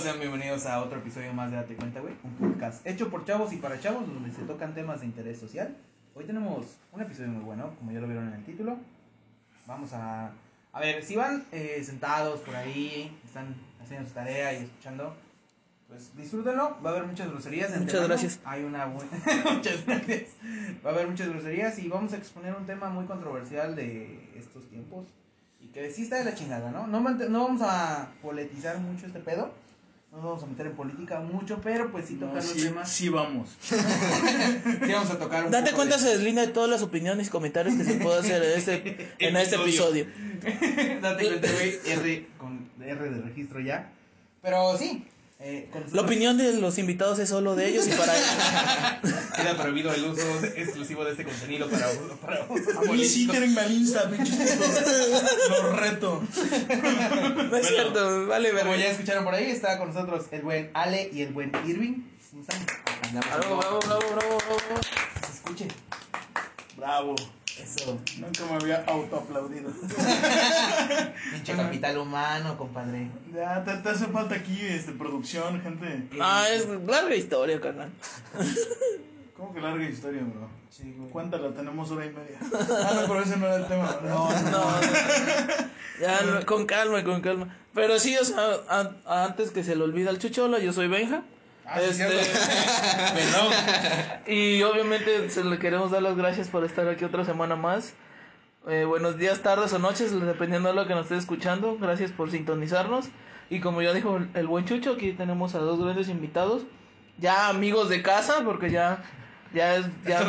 sean bienvenidos a otro episodio más de Date Cuenta, güey. Un podcast hecho por chavos y para chavos, donde se tocan temas de interés social. Hoy tenemos un episodio muy bueno, como ya lo vieron en el título. Vamos a. A ver, si van eh, sentados por ahí, están haciendo su tarea y escuchando, pues disfrútenlo. Va a haber muchas groserías. Muchas gracias. Hay una buena. muchas gracias. Va a haber muchas groserías y vamos a exponer un tema muy controversial de estos tiempos. Y que sí está de la chingada, ¿no? No, no vamos a politizar mucho este pedo. No nos vamos a meter en política mucho, pero pues sí No, tocar los sí, temas. sí vamos. Sí vamos a tocar un Date poco cuenta, de- se deslinda de todas las opiniones y comentarios que se puede hacer en este, en este episodio. Date cuenta, güey. R con R de registro ya. Pero sí. Eh, La opinión de los invitados es solo de ellos y para ellos. Queda prohibido el uso exclusivo de este contenido para, para A mí sí, tírenme al Insta, pinches putos. Los reto. No es cierto, vale, Como ya escucharon por ahí, está con nosotros el buen Ale y el buen Irving. ¿Cómo están? Bravo, bravo, bravo, bravo, bravo. Que se escuche. Bravo. Eso. Nunca me había autoaplaudido. Pinche capital humano, compadre. Ya, te, te hace falta aquí este, producción, gente. Ah, es larga historia, carnal. ¿Cómo que larga historia, bro? Sí, güey. Cuéntala, tenemos hora y media. Ah, no, pero ese no era el tema. No, no, No, no. Ya, con calma, con calma. Pero sí, o sea, an- antes que se le olvida el chuchola, yo soy Benja. Ah, Este, y obviamente se le queremos dar las gracias por estar aquí otra semana más. Eh, buenos días, tardes o noches, dependiendo de lo que nos esté escuchando. Gracias por sintonizarnos. Y como ya dijo el buen Chucho, aquí tenemos a dos grandes invitados. Ya amigos de casa, porque ya. Ya, es- ya,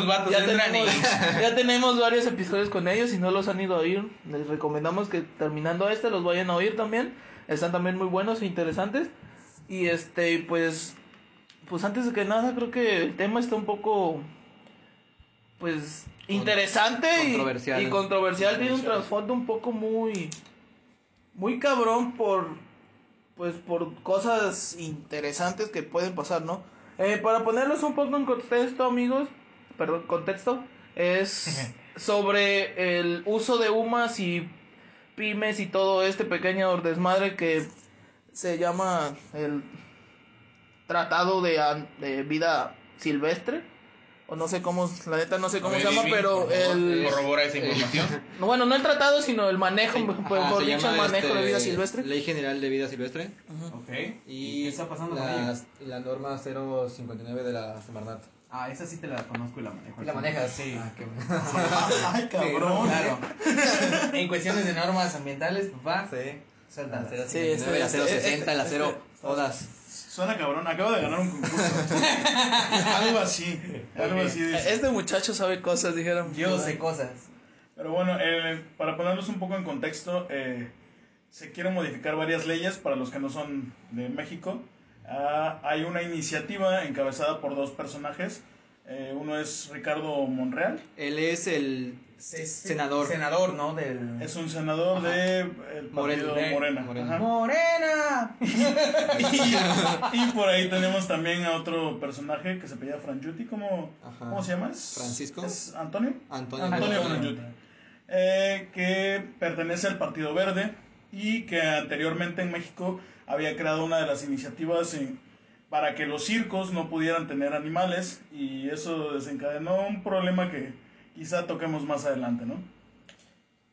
tenemos, ya tenemos varios episodios con ellos y no los han ido a oír. Les recomendamos que terminando este los vayan a oír también. Están también muy buenos e interesantes. Y este, pues, pues antes de que nada, creo que el tema está un poco, pues, interesante y- controversial. Y, controversial. Tiene un trasfondo un poco muy, muy cabrón por, pues, por cosas interesantes que pueden pasar, ¿no? Eh, para ponerlos un poco en contexto, amigos, perdón, contexto, es sobre el uso de humas y pymes y todo este pequeño desmadre que se llama el Tratado de, an- de Vida Silvestre. O no sé cómo, la neta no sé cómo se llama, Irving, pero por favor, el... Corrobora esa información. no, Bueno, no el tratado, sino el manejo, ajá, se dicho, el manejo de este, vida silvestre. Ley General de Vida Silvestre. ok. Y, qué está pasando con la, ella? la norma 059 de la Semarnat. Ah, esa sí te la conozco y la manejo. ¿Y la manejas? Sí. Ah, qué bueno. Ay, cabrón. Claro. en cuestiones de normas ambientales, papá. Sí. Suéltala. La Sí, 059, la este- 060, la este- 0 todas. Suena cabrón, acabo de ganar un concurso. algo así, algo así. dice. Este muchacho sabe cosas, dijeron. Yo sé cosas. Pero bueno, eh, para ponerlos un poco en contexto, eh, se quieren modificar varias leyes para los que no son de México. Ah, hay una iniciativa encabezada por dos personajes. Eh, uno es Ricardo Monreal, Él es el senador. Senador, ¿no? Del... es un senador de el partido Morena. Morena. Morena. Ajá. ¡Morena! Y, y por ahí tenemos también a otro personaje que se apellida Frangiuti, ¿cómo, Ajá. ¿cómo se llama? ¿Es- Francisco. ¿Es Antonio? Antonio. Antonio Antonio. Frangiuti. Eh, que pertenece al Partido Verde y que anteriormente en México había creado una de las iniciativas en- para que los circos no pudieran tener animales y eso desencadenó un problema que quizá toquemos más adelante, ¿no?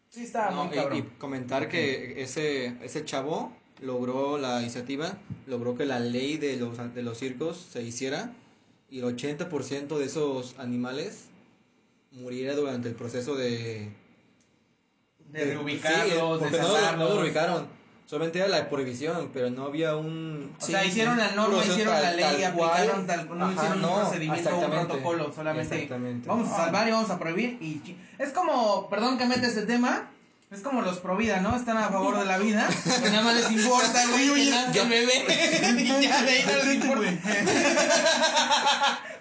Sí, está No, muy y- y, cabrón. comentar que ese, ese chavo logró la iniciativa, logró que la ley de los, de los circos se hiciera y el 80% de esos animales muriera durante el proceso de... De reubicarlos, Sí, de no, lo- no lo reubicaron. Solamente era la prohibición, pero no había un... O sea, hicieron la norma, hicieron tal- la ley, tal aplicaron cual. tal, no Ajá, hicieron un procedimiento, un exactamente. protocolo, solamente Exactamente. vamos a salvar y vamos a prohibir y es como, perdón que mete este tema, es como los pro vida, ¿no? Están a favor de la vida, pues nada más les importa, güey, que nazca el bebé y ya de ahí no les importa.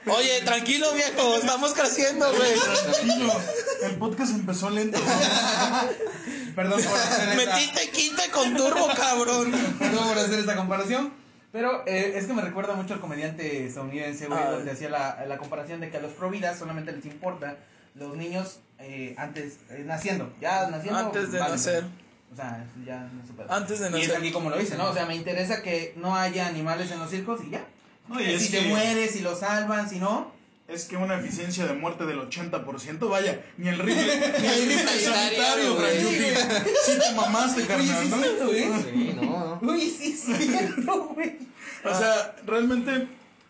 Oye, tranquilo, viejo, estamos creciendo, güey. Tranquilo, el podcast empezó lento. Perdón por hacer esta, Metiste quinta con turbo, cabrón. perdón por hacer esta comparación. Pero eh, es que me recuerda mucho al comediante estadounidense, güey, Ah. donde hacía la, la comparación de que a los pro vida solamente les importa los niños eh, antes, eh, naciendo, ya naciendo. Antes de vale, nacer. O sea, eso ya no se puede. Antes de Y es nacer. aquí como lo dice, ¿no? O sea, me interesa que no haya animales en los circos y ya. No, y si es se que- muere, si lo salvan, si no. Es que una eficiencia de muerte del 80%, vaya, ni el rifle, ni el rifle sanitario, sanitario, güey. Sí te mamaste, carnal, ¿no? Sí, no, no. Uy, sí, es cierto, güey. O sea, realmente,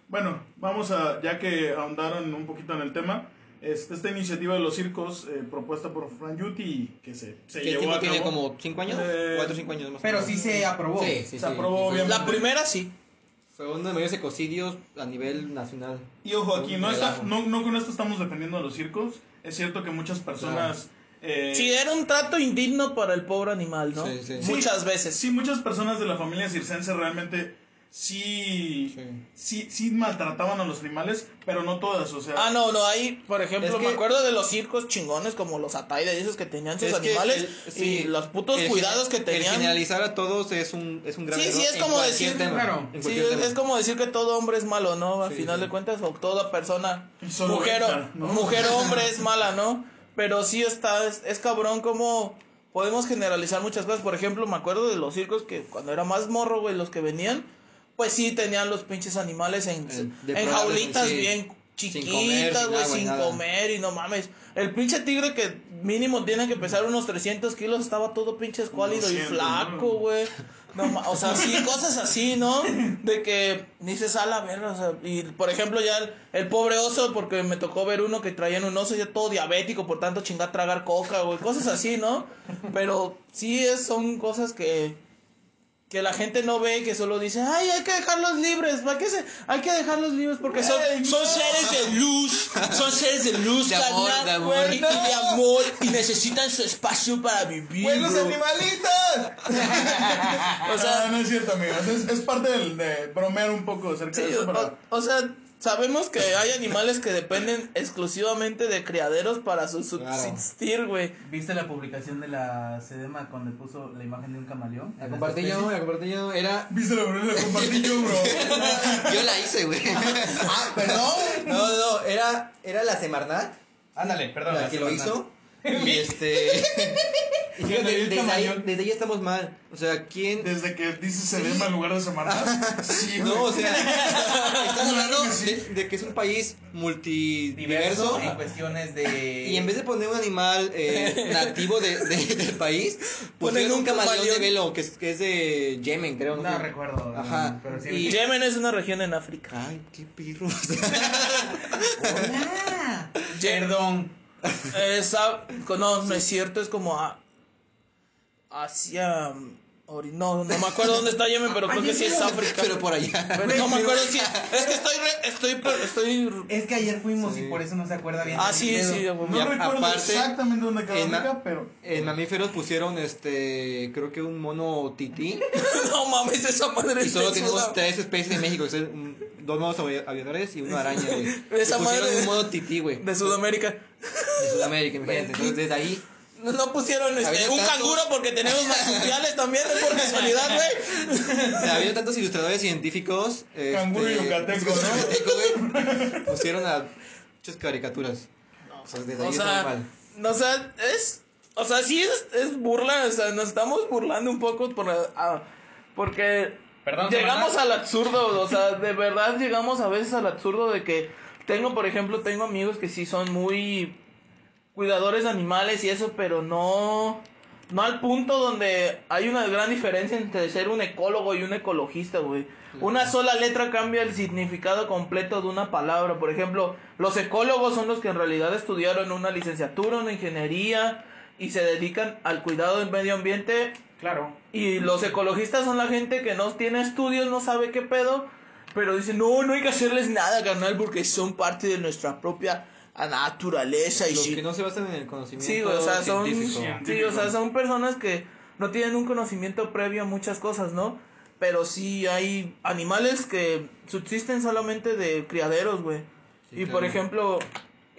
bueno, vamos a, ya que ahondaron un poquito en el tema, este, esta iniciativa de los circos eh, propuesta por Fran Yuti, que se, se ¿Qué llevó tiempo a tiene? cabo, ¿Como 5 años? Eh, 4 o 5 años más Pero sí se aprobó. Sí, sí, Se sí. aprobó, obviamente. La primera sí. Fue uno de los mayores ecocidios a nivel nacional. Y ojo, aquí no, está, no, no con esto estamos defendiendo a los circos. Es cierto que muchas personas... eh, Sí, era un trato indigno para el pobre animal, ¿no? Sí, sí. Muchas veces. Sí, muchas personas de la familia circense realmente sí, Sí. sí, sí maltrataban a los animales, pero no todas, o sea... Ah, no, no, ahí, por ejemplo, Es que- me acuerdo de los circos chingones como los Ataide y esos que tenían sus animales el- sí, y los putos el cuidados que tenían. El generalizar a todos es un, es un gran Sí, sí, es como decir, tema, claro, Sí, es, como decir que todo hombre es malo, ¿no? Al Sí, final sí. de cuentas, o toda persona, mujer, esta, o, ¿no? mujer hombre es mala, ¿no? Pero sí está, es, es cabrón como podemos generalizar muchas cosas. Por ejemplo, me acuerdo de los circos que cuando era más morro, güey, los que venían, pues sí tenían los pinches animales en, En- jaulitas sí. bien chiquitas, güey, sin nada. comer y no mames. El pinche tigre que mínimo tiene que pesar unos 300 kilos estaba todo pinche escuálido y 200, flaco, güey. No, o sea, sí, cosas así, ¿no? De que dices a la verga, o sea, y por ejemplo ya el, el pobre oso, porque me tocó ver uno que traían un oso ya todo diabético, por tanto chingar tragar coca, güey, cosas así, ¿no? Pero sí es, son cosas que, que la gente no ve, que solo dice, ay, hay que dejarlos libres, ¿para qué se? Hay que dejarlos libres porque son, son seres de luz, son seres de luz, De amor, carnal, de amor. y de amor, y necesitan su espacio para vivir, ¡Buenos bro. animalitos! O sea, no es cierto, amigos. Es, es parte del, de bromear un poco acerca Sí, de eso. para- o, o sea, sabemos que hay animales que dependen exclusivamente de criaderos para su subsistir, güey. ¿Viste la publicación de la Sedema cuando puso la imagen de un camaleón? La compartí yo, la compartí yo. Era. ¿Viste la verdad? La compartí yo, bro. Yo la hice, güey. Ah, perdón. No, no, era, era la Semarnat Ándale, perdón. la la que lo hizo. Y este. y desde, ahí, desde ahí estamos mal. O sea, ¿quién. Desde que dices Sedema en lugar de Semarnat. Sí, No, o sea, estamos hablando sí. de, de que es un país multidiverso. Diverso en cuestiones de. Y en vez de poner un animal eh, nativo de, de- del país, Ponen un camaleón de velo, que es, que es de Yemen, creo. No sé. recuerdo. Ajá. Pero sí. Y- Yemen es una región en África. Ay, qué pirro. Hola. Perdón. Esa, no, no es cierto, es como a, hacia... ori- No, no me acuerdo dónde está Yemen, pero creo que sí es África. Pero por allá. Pero no me acuerdo si... Es que estoy... re- estoy, estoy Es que ayer fuimos Sí. y por eso no se acuerda bien. ah, sí, sí. No recuerdo aparte, exactamente dónde quedó África, pero. En mamíferos pusieron, este, creo que un mono tití. No mames, esa madre Y solo tenemos tres especies en México, que son un- dos monos avi- aviadores y una araña, güey. Esa pusieron madre- un mono tití, güey. de Sudamérica. De Sudamérica, imagínate. Entonces, desde ahí. No, no pusieron este, un canguro porque tenemos marsupiales también, es por casualidad, güey. O sea, había tantos ilustradores científicos. este, Canguro yucateco, ¿no? güey, Pusieron a muchas caricaturas. O sea, desde ahí O estamos sea, mal. no, o sea, es. O sea, sí es, es burla, o sea, nos estamos burlando un poco por, ah, porque Perdón, llegamos al absurdo, o sea, de verdad llegamos a veces al absurdo de que tengo, por ejemplo, tengo amigos que sí son muy cuidadores de animales y eso, pero no no al punto donde hay una gran diferencia entre ser un ecólogo y un ecologista, güey. Una sola letra cambia el significado completo de una palabra. Por ejemplo, los ecólogos son los que en realidad estudiaron una licenciatura, una ingeniería y se dedican al cuidado del medio ambiente Claro. y los ecologistas son la gente que no tiene estudios, no sabe qué pedo, pero dicen, no, no hay que hacerles nada, carnal, porque son parte de nuestra propia naturaleza. Y Los que no se basan en el conocimiento Sí, o sea, son, científico. sí, o sea, son personas que no tienen un conocimiento previo a muchas cosas, ¿no? Pero sí hay animales que subsisten solamente de criaderos, güey. Sí, y por ejemplo,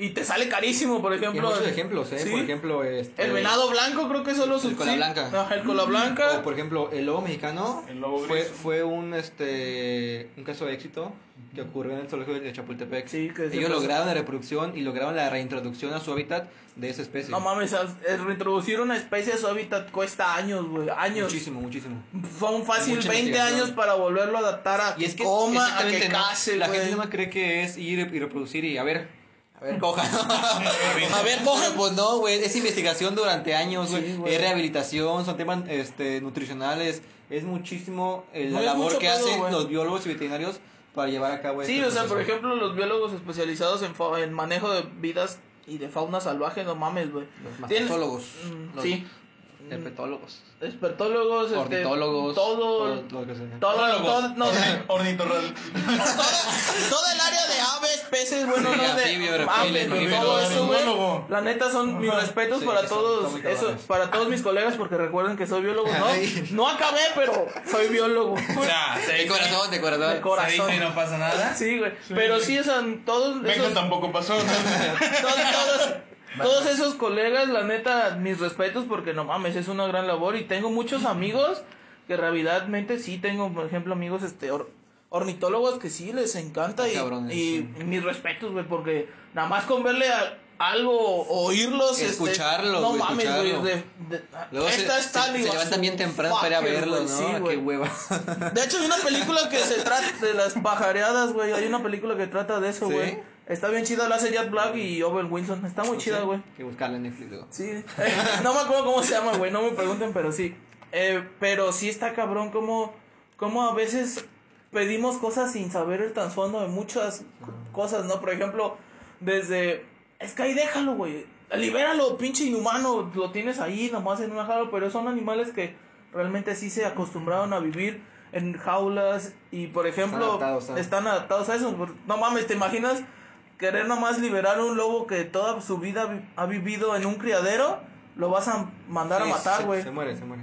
Y te sale carísimo, por Y hay ejemplo. muchos ejemplos, ¿eh? Sí. Por ejemplo, este, El venado blanco creo que solo El cola blanca. El cola blanca. O por ejemplo, el lobo mexicano El lobo fue, fue un este un caso de éxito que ocurrió en el zoológico de Chapultepec. Sí, que Ellos lograron la reproducción y lograron la reintroducción a su hábitat de esa especie. No mames, reintroducir una especie a su hábitat cuesta años, güey. Años. Muchísimo, muchísimo. Son fácil Mucha 20 investigación. años para volverlo a adaptar a Y que es que coma, a que exactamente, ¿no? case, la gente no cree que es ir y reproducir y a ver, a ver, coja. A ver, coja. Pero, pues no, güey, es investigación durante años, güey. Sí, es rehabilitación, son temas este, nutricionales, es muchísimo eh, la No, es labor que pedo, hacen güey. los biólogos y veterinarios para llevar a cabo Sí, este o sea, por ejemplo, los biólogos especializados en, en manejo de vidas y de fauna salvaje, no mames, güey. Los mastólogos, Mm, los Sí. herpetólogos, Expertólogos, este, ornitólogos, todo, todo lo que sea. todo, todo, no, Ornitorral. todo el área de aves, peces, bueno, no de aves, todo eso, güey. La neta son mis respetos Sí, para todos, eso, para todos mis colegas porque recuerden que soy biólogo, no, no acabé, pero soy biólogo. O sea, se De corazón, de corazón. De se corazón. dice y no pasa nada. Sí, güey. Pero sí, o sea, todos esos, tampoco pasó. ¿no? todos, todos, esos colegas, la neta, mis respetos porque no mames, es una gran labor y tengo muchos amigos que realmente sí tengo, por ejemplo, amigos este or- ornitólogos que sí les encanta y, Cabrones, y mis respetos, güey, porque nada más con verle a- algo, oírlos, este, Escucharlos, no güey, mames, güey, escucharlo. de, de- Luego se, esta se- está se digo, levantan bien temprano para ir a güey, ¿no? sí, Ah, güey. Qué hueva. De hecho, hay una película que se trata de las pajareadas, güey. Hay una película que trata de eso, ¿Sí? Está bien chida, la hace Jack Black y Owen Wilson. Está muy chida, güey. Que buscarla en Netflix, luego. Sí. Eh, no me acuerdo cómo se llama, güey. No me pregunten, pero sí. Eh, pero sí está cabrón como, como a veces pedimos cosas sin saber el trasfondo de muchas cosas, ¿no? Por ejemplo, desde... Es que ahí déjalo, güey. Libéralo, pinche inhumano. Lo tienes ahí nomás en una jaula, pero son animales que realmente sí se acostumbraron a vivir en jaulas y, por ejemplo, adaptados están adaptados a eso. No mames, ¿te imaginas querer nomás liberar a un lobo que toda su vida vi- ha vivido en un criadero? Lo vas a mandar Sí, a matar, güey. Se, muere, se muere.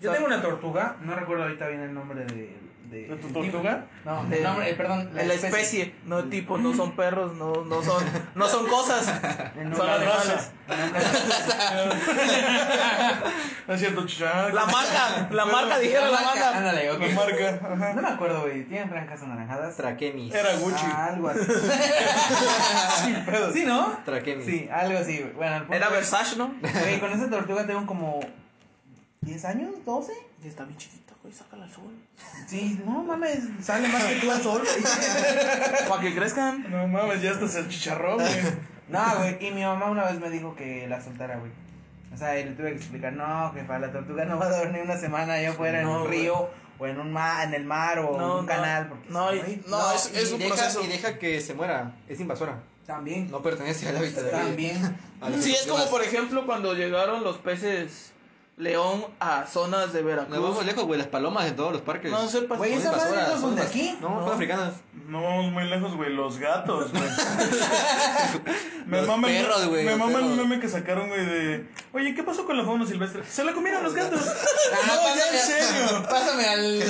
Yo tengo una tortuga, no recuerdo ahorita bien el nombre de. ¿De, ¿De tu tortuga? No, De- eh, perdón. La, especie. no el tipo, no son perros, no, no son, no son cosas, son animales. No es cierto, chicha. La marca, la marca, dijeron la marca. Ándale, ok. La marca. Ajá. No me acuerdo, güey. Tienen franjas anaranjadas. Traquemis. Era Gucci. Ah, algo así. sí, ¿no? Traquemis. Sí, algo así, güey. Bueno, el Era Versace, ¿no? Güey, con esa tortuga tengo como 10 años, 12. Y está bien chiquita, güey, sácala al sol. Sí, no mames, sale más que tú al sol. Para que crezcan. No mames, ya estás el chicharrón, güey. No, güey, y mi mamá una vez me dijo que la soltara, güey. O sea, y le tuve que explicar, no, que para la tortuga no va a dormir una semana allá afuera en un güey. río o en un mar, en el mar o No, en un no, canal. Porque no, no, es, y es un deja, proceso. Y deja que se muera. Es invasora. También, No pertenece al hábitat de también. Sí, es como por ejemplo cuando llegaron los peces león a zonas de Nos vamos Veracruz. lejos, güey. Las palomas en todos los parques. No sepas. Güey, Son esas madres invasoras, no son de aquí. No, No. son africanas. No vamos muy lejos, güey. Los gatos, güey. me Los perros, güey, Me los el perros. meme que sacaron, güey, de. Oye, ¿qué pasó con la fauna silvestre? Se la comieron los gatos. Ah, no, ya en serio. Pásame al.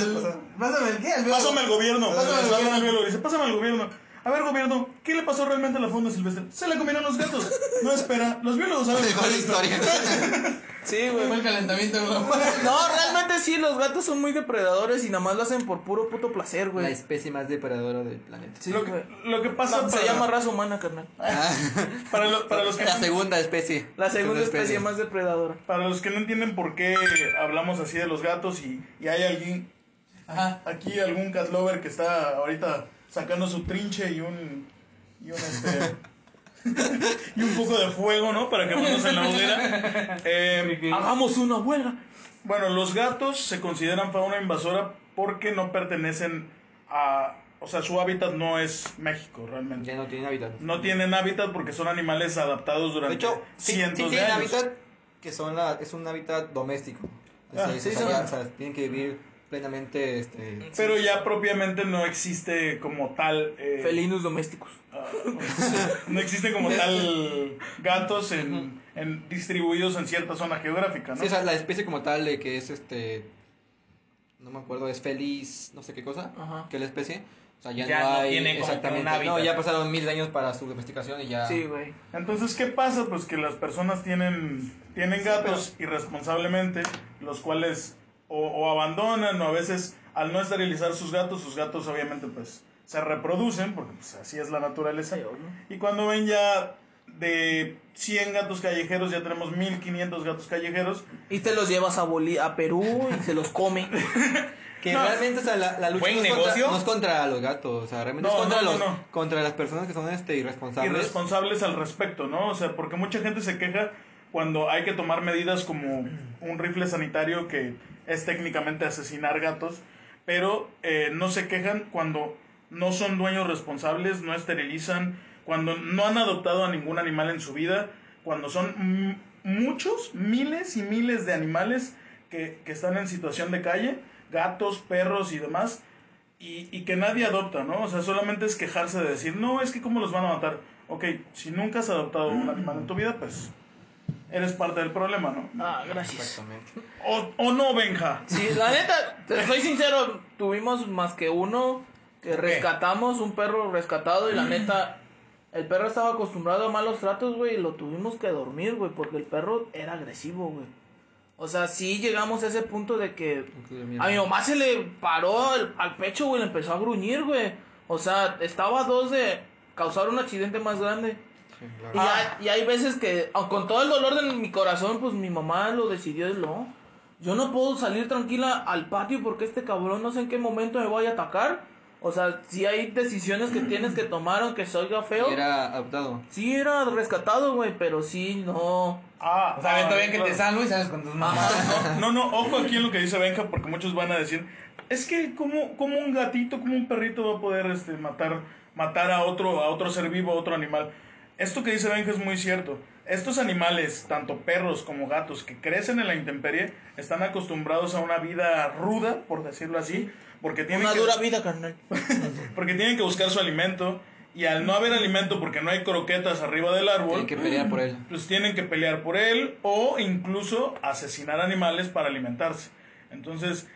Pásame el qué, al. Pásame al gobierno. Pásame al Pásame gobierno. Dice, pásame al gobierno. A ver, gobierno, ¿qué le pasó realmente a la fauna silvestre? Se la comieron los gatos. No, espera, los biólogos saben Dejó mejor la historia. Sí, güey. Fue el calentamiento global. No, realmente sí, los gatos son muy depredadores y nada más lo hacen por puro puto placer, La güey. especie más depredadora del planeta. Sí, lo, que, güey. lo que pasa No, se para, llama raza humana, carnal. para, lo- para los que La segunda especie. La segunda Segunda especie más depredadora. Para los que no entienden por qué hablamos así de los gatos y, y hay alguien, Ajá. aquí algún cat lover que está ahorita sacando su trinche y un, y un, este, y un poco de fuego, ¿no? Para quemarnos en la hoguera. Eh, Hagamos una huelga. bueno, los gatos se consideran fauna invasora porque no pertenecen a... O sea, su hábitat no es México realmente. Ya no tienen hábitat. No tienen hábitat porque son animales adaptados De durante hecho, sí, sí cientos de tienen años. hábitat que son la, es un hábitat doméstico. Ah, sí, sí. o sea, tienen que vivir plenamente este, Pero ya propiamente no existe como tal. eh, Felinos domésticos. ah, no existe como tal gatos en, en- distribuidos en cierta zona geográfica, ¿no? Sí, o sea, la especie como tal de que es este. No me acuerdo, es feliz, no sé qué cosa. Ajá. Que la especie. O sea, ya, Ya no no hay tiene como que un exactamente. hábitat. no, ya pasaron mil años para su domesticación y ya. Sí, güey. Entonces, ¿qué pasa? Pues que las personas tienen, tienen gatos irresponsablemente, los cuales o, o abandonan o a veces al no esterilizar sus gatos, sus gatos obviamente pues se reproducen, porque pues así es la naturaleza. Y cuando ven ya de 100 gatos callejeros, ya tenemos 1500 gatos callejeros, Y te los llevas a, Boli a Perú y se los come. Que No. realmente, o sea, la, la lucha Buen no es, negocio. contra, no es contra los gatos, o sea, realmente No, es contra, los, no. contra las personas que son este, irresponsables. irresponsables al respecto, ¿no? O sea, porque mucha gente se queja cuando hay que tomar medidas como un rifle sanitario que es técnicamente asesinar gatos, pero eh, no se quejan cuando no son dueños responsables, no esterilizan, cuando no han adoptado a ningún animal en su vida, cuando son muchos, miles y miles de animales que, que están en situación de calle, gatos, perros y demás, y, y que nadie adopta, ¿no? O sea, solamente es quejarse de decir, no, es que cómo los van a matar. Ok, si nunca has adoptado un animal en tu vida, pues eres parte del problema, ¿no? Ah, gracias. Exactamente. O, o no, Benja. Sí, la neta, te soy sincero, tuvimos más que uno que rescatamos, un perro rescatado y la neta, el perro estaba acostumbrado a malos tratos, güey, y lo tuvimos que dormir, güey, porque el perro era agresivo, güey. O sea, sí llegamos a ese punto de que a mi mamá se le paró el- al pecho, güey, le empezó a gruñir, güey. O sea, estaba a dos de causar un accidente más grande. Sí, Y, claro. hay, y hay veces que, con todo el dolor de mi corazón, pues mi mamá lo decidió, es no. Yo no puedo salir tranquila al patio porque este cabrón no sé en qué momento me vaya a atacar. O sea, si hay decisiones que tienes que tomar aunque se oiga feo. Y era adoptado. Sí era rescatado, güey, pero sí, no. Ah, O sea, ah, bien que te claro. salvo y sales con tus mamás. No, no, ojo aquí en lo que dice Benja, porque muchos van a decir, es que como, como un gatito, como un perrito va a poder este, matar, matar a otro, a otro ser vivo, a otro animal. Esto que dice Benja es muy cierto. Estos animales, tanto perros como gatos, que crecen en la intemperie, están acostumbrados a una vida ruda, por decirlo así, porque tienen Una que- dura vida, carnal. porque tienen que buscar su alimento y al no haber alimento porque no hay croquetas arriba del árbol, Tienen que pelear por él. pues tienen que pelear por él o incluso asesinar animales para alimentarse. Entonces,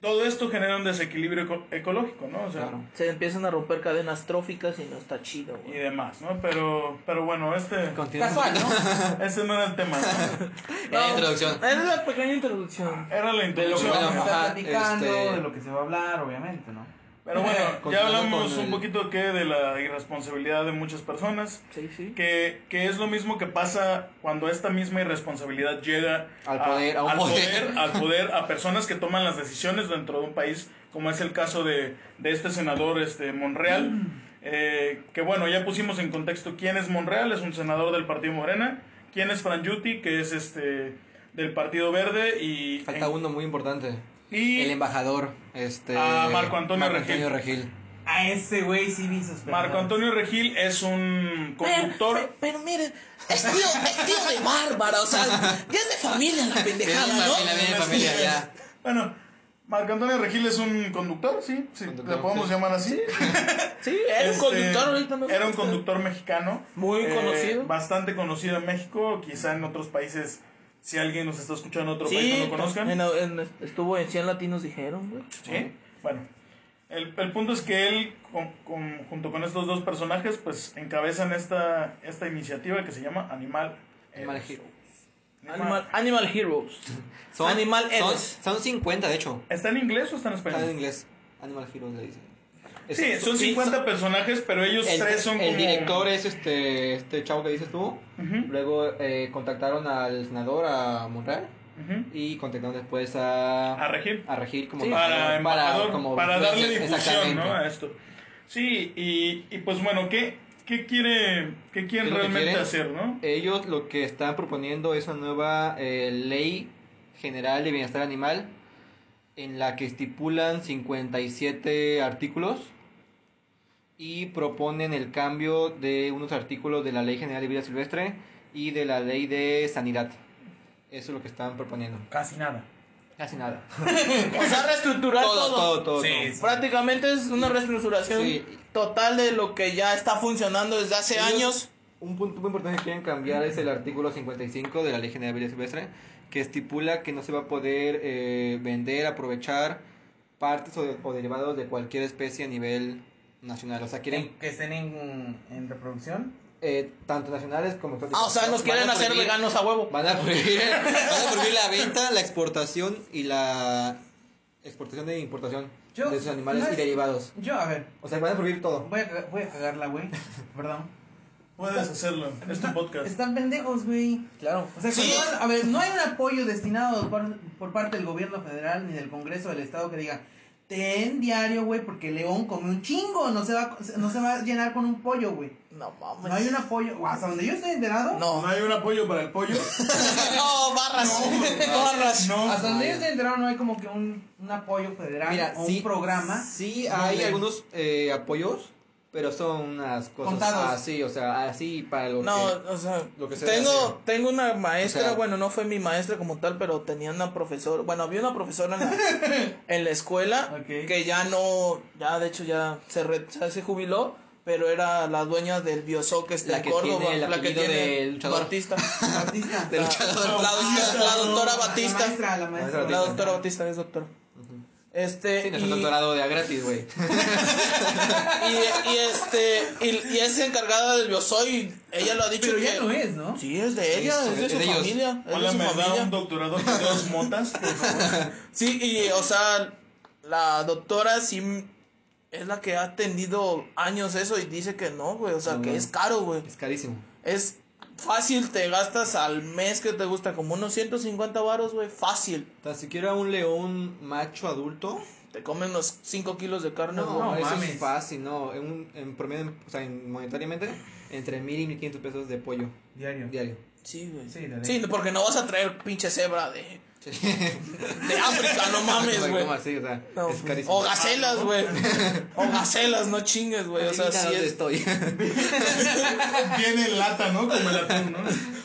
todo esto genera un desequilibrio eco- ecológico, ¿no? O sea, Claro. Se empiezan a romper cadenas tróficas y no está chido, y güey. demás, ¿no? Pero, pero bueno, este, Continúa. Casual, ¿no? este no era el tema, ¿no? Era la introducción. Es la pequeña introducción. Era la De lo que introducción. ajá, platicando, este- de lo que se va a hablar, obviamente, ¿no? Pero bueno, ya Continuando hablamos un poquito que de la irresponsabilidad de muchas personas. Sí, sí. que, que es lo mismo que pasa cuando esta misma irresponsabilidad llega Al poder, a un al poder. al poder, a personas que toman las decisiones dentro de un país, como es el caso de, de este senador este Monreal, eh, que bueno, ya pusimos en contexto quién es Monreal, es un senador del Partido Morena, quién es Franjuti, que es este del Partido Verde y Falta uno muy importante. Y El embajador, este... Ah, Marco Antonio Marco Regil. Antonio Regil. A ese güey sí vi sus Marco Antonio Regil es un conductor Pero, pero miren, es tío, es tío de Bárbara, o sea, ya es de familia la pendejada, ¿no? familia, bien, familia, ya. Bueno, Marco Antonio Regil es un conductor, sí, sí, Conductor, le podemos sí. llamar así. Sí, era un Este, conductor ahorita no Era un conductor mexicano. Muy eh, conocido. Bastante conocido en México, quizá en otros países, si alguien nos está escuchando en otro país Sí, no lo conozcan. en- en- estuvo en 100 latinos dijeron, güey. Sí, bueno. El, el punto es que él, con- con- junto con estos dos personajes, pues encabezan esta, esta iniciativa que se llama Animal. Animal Heroes. Animal, Animal Heroes. Son, Animal son, Heroes. son 50, de hecho. ¿Está en inglés o está en Está en español? inglés. Animal Heroes le dicen. Es- Sí, son 50 personajes, pero ellos El, tres son el como... director es este, este chavo que dices tú. Luego eh, contactaron al senador, a Monreal. Y contactaron después a, A Regil. a Regil como Sí. para como para darle difusión. ¿no? a esto. Sí, y, y pues bueno, ¿qué, qué quiere, qué quieren ¿Qué es lo que realmente quieren? hacer, no? Ellos lo que están proponiendo es una nueva eh, ley general de bienestar animal en la que estipulan 57 artículos y proponen el cambio de unos artículos de la Ley General de Vida Silvestre y de la Ley de Sanidad. Eso es lo que están proponiendo. Casi nada. Casi nada. O sea, reestructurar todo. todo, todo, todo. Sí, todo. sí. Prácticamente es una reestructuración Sí. total de lo que ya está funcionando desde hace Ellos- años. Un punto muy importante que quieren cambiar es el artículo 55 de la Ley General de Vida Silvestre, que estipula que no se va a poder eh, vender, aprovechar partes o, o derivados de cualquier especie a nivel nacional. O sea, quieren Que estén en, en reproducción. eh, tanto nacionales como. Ah, o sea, nos quieren hacer prohibir- veganos a huevo. Van a prohibir, van a prohibir la venta, la exportación y la exportación e importación Yo- de esos animales no y es- derivados. Yo, a ver, O sea, van a prohibir todo. voy a, voy a cagarla, güey. Perdón. Puedes hacerlo. Es tu podcast. Están pendejos, güey. Claro. O sea, Sí. cuando- a ver, no hay un apoyo destinado por, por parte del gobierno federal ni del Congreso del Estado que diga, ten diario, güey, porque León come un chingo, no se va, no se va a llenar con un pollo, güey. No mames. No hay un apoyo, hasta donde yo estoy enterado, No. ¿No hay un apoyo para el pollo? No, barras. barras. No. hasta donde yo estoy enterado no hay como que un, un apoyo federal Mira, o sí, un programa. Sí, hay algunos eh, apoyos, pero son unas cosas Contados. así, o sea, así para lo No, que... o sea, lo que se tengo, hace. tengo una maestra, O sea- bueno, no fue mi maestra como tal, pero tenía una profesora, bueno, había una profesora en la, en la escuela que ya no, ya de hecho ya se, re- ya se jubiló, pero era la dueña del Biosoc este La que Córdoba, tiene el la que tiene del luchador. Batista. Artista. De La, doctora, la doctora Batista. La maestra, la maestra. La doctora Batista es doctora. Este, Sí, no es y- un doctorado de a gratis, güey. y, y este y, y es encargada del biosoy ella lo ha dicho Pero que ya no es, ¿no? sí es de ella Sí, es de es su de ellos. familia es Hola, de su me da familia un doctorado de dos motas, por favor. sí y o sea la doctora sí es la que ha tenido años eso y dice que no güey o sea No, que es caro güey Es carísimo. es fácil te gastas al mes que te gusta como unos 150 varos güey fácil Tan siquiera un león macho adulto. te comen unos 5 kilos de carne No, no eso mames. es fácil, no. En, un- en promedio, o sea, en monetariamente, entre mil y mil quinientos pesos de pollo Diario. diario. sí güey Sí, sí porque no vas a traer pinche cebra de Sí. de África no mames güey ¿Cómo así? O sea, No, es carísimo. O gacelas, güey. O gacelas, no chingues, güey. O sea, sí dónde es, estoy. Viene en lata, ¿no? Como el atún, ¿no?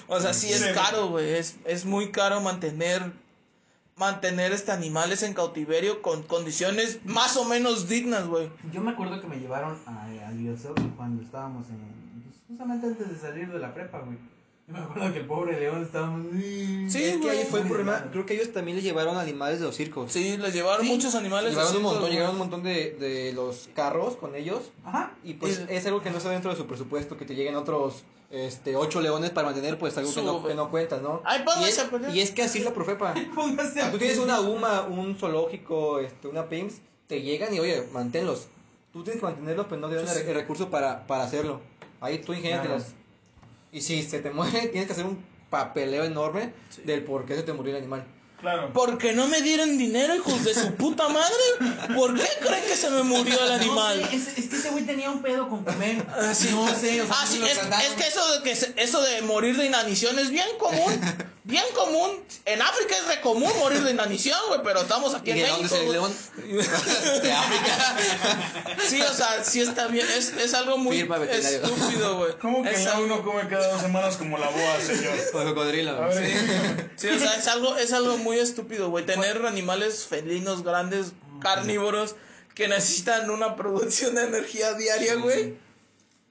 o sea, sí es caro, güey. Es, es muy caro mantener mantener este animales en cautiverio con condiciones más o menos dignas, güey. Yo me acuerdo que me llevaron a, al Biosoc cuando estábamos en. pues, justamente antes de salir de la prepa, güey. Yo me acuerdo que el pobre león estaba. Sí, es que ahí fue el problema. Creo que ellos también le llevaron animales de los circos. Sí, les llevaron Sí. muchos animales. Llevaron un montón, llegaron un montón de, de los carros con ellos. Ajá. Y pues El- es algo que no está dentro de su presupuesto, que te lleguen otros este ocho leones para mantener pues algo que no, Sube. que no cuentas, ¿no? Ay, y, pónganse es, a pelear. y es que así es la profepa. Póngase a Tú tienes una UMA, un zoológico, este, una PIMS, te llegan y oye, manténlos. Tú tienes que mantenerlos, pero no te dan Sí, el, sí. el recurso para, para hacerlo. Ahí tú ingéniatelas. Y si se te muere, tienes que hacer un papeleo enorme del por qué se te murió el animal. Claro. Porque no me dieron dinero, hijos de su puta madre. ¿Por qué creen que se me murió el animal? No es, es que ese güey tenía un pedo con comer. Ah, sí. No sé, o sea, Ah, sí, es que eso de que se- eso de morir de inanición es bien común, bien común. En África es re común morir de inanición, güey, pero estamos aquí ¿Y en de dónde México. es el güey. león? de África. Sí, o sea, sí está bien, es, es algo muy estúpido, güey. ¿Cómo que es ya algo, uno come cada dos semanas como la boa, señor? O el cocodrilo. Dígame. sí, o sea, es algo, es algo muy estúpido, güey. Tener animales felinos, grandes, carnívoros, que necesitan una producción de energía diaria, güey.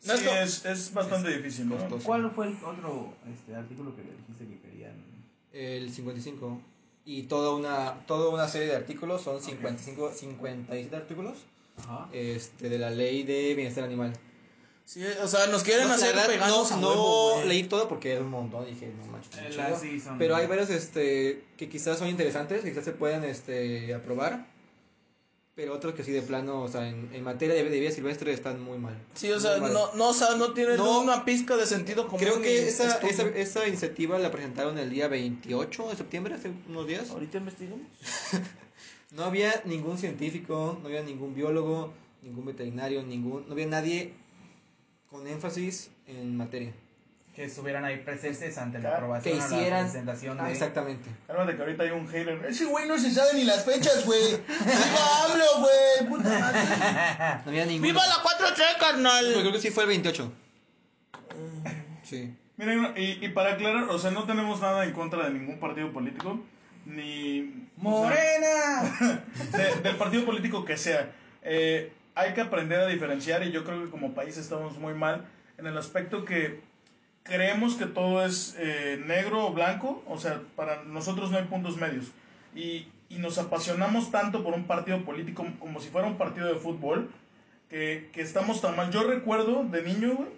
No es Sí, es, es bastante difícil, ¿no? ¿Cuál fue el otro este, artículo que le dijiste que querían? El 55. Y toda una, toda una serie de artículos, son 55, 57 artículos Ajá. este, de la ley de bienestar animal. Sí, o sea, nos quieren No, hacer veganos no, no leí todo porque era un montón, dije, no manches. Eh, Pero hay varios este, que quizás son interesantes, que quizás se puedan este, aprobar. Pero otros que sí de plano, o sea, en, en materia de, vida silvestre están muy mal. Sí, o sea, no, no, o sea, no tienen No. una pizca de sentido común. Creo que esa, esa, esa iniciativa la presentaron el día 28 de septiembre, hace unos días. Ahorita investigamos. No había ningún científico, no había ningún biólogo, ningún veterinario, ningún, no había nadie con énfasis en materia. Que estuvieran ahí presentes ante la aprobación Que a la hicieran presentación Ah, de... exactamente. Cálmate que ahorita hay un hater. Ese güey no se sabe ni las fechas, güey. ¡Viva AMLO, güey! ¡Puta madre! No había ningún. ¡Viva la 4-3, Yo carnal! creo que sí fue el 28. Sí. Miren, y, y para aclarar, o sea, no tenemos nada en contra de ningún partido político, ni... o sea, ¡Morena! de- del partido político que sea. Eh, hay que aprender a diferenciar y yo creo que como país estamos muy mal en el aspecto que creemos que todo es eh, negro o blanco, o sea, para nosotros no hay puntos medios. Y, y nos apasionamos tanto por un partido político como si fuera un partido de fútbol, que, que estamos tan mal. Yo recuerdo de niño, güey,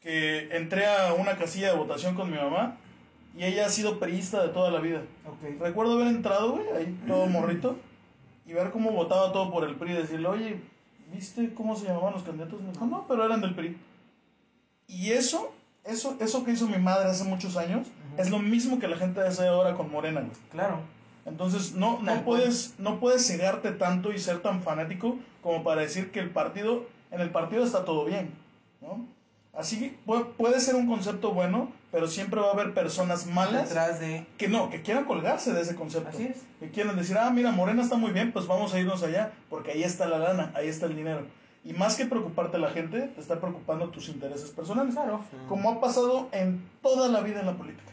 que entré a una casilla de votación con mi mamá y ella ha sido priista de toda la vida. Ok. Recuerdo haber entrado, güey, ahí todo morrito, y ver cómo votaba todo por el PRI y decirle, oye, ¿viste cómo se llamaban los candidatos? Me dijo, no, pero eran del PRI. Y eso, eso, eso que hizo mi madre hace muchos años, es lo mismo que la gente hace ahora con Morena, güey. Claro. Entonces, no, Tal no, cual. puedes, no puedes cegarte tanto y ser tan fanático como para decir que el partido, en el partido está todo bien, ¿no? Así que puede, puede ser un concepto bueno, pero siempre va a haber personas malas Detrás de. que no, que quieran colgarse de ese concepto. Así es. Que quieran decir, ah, mira, Morena está muy bien, pues vamos a irnos allá, porque ahí está la lana, ahí está el dinero. Y más que preocuparte la gente, te está preocupando tus intereses personales. Claro. Como ha pasado en toda la vida en la política.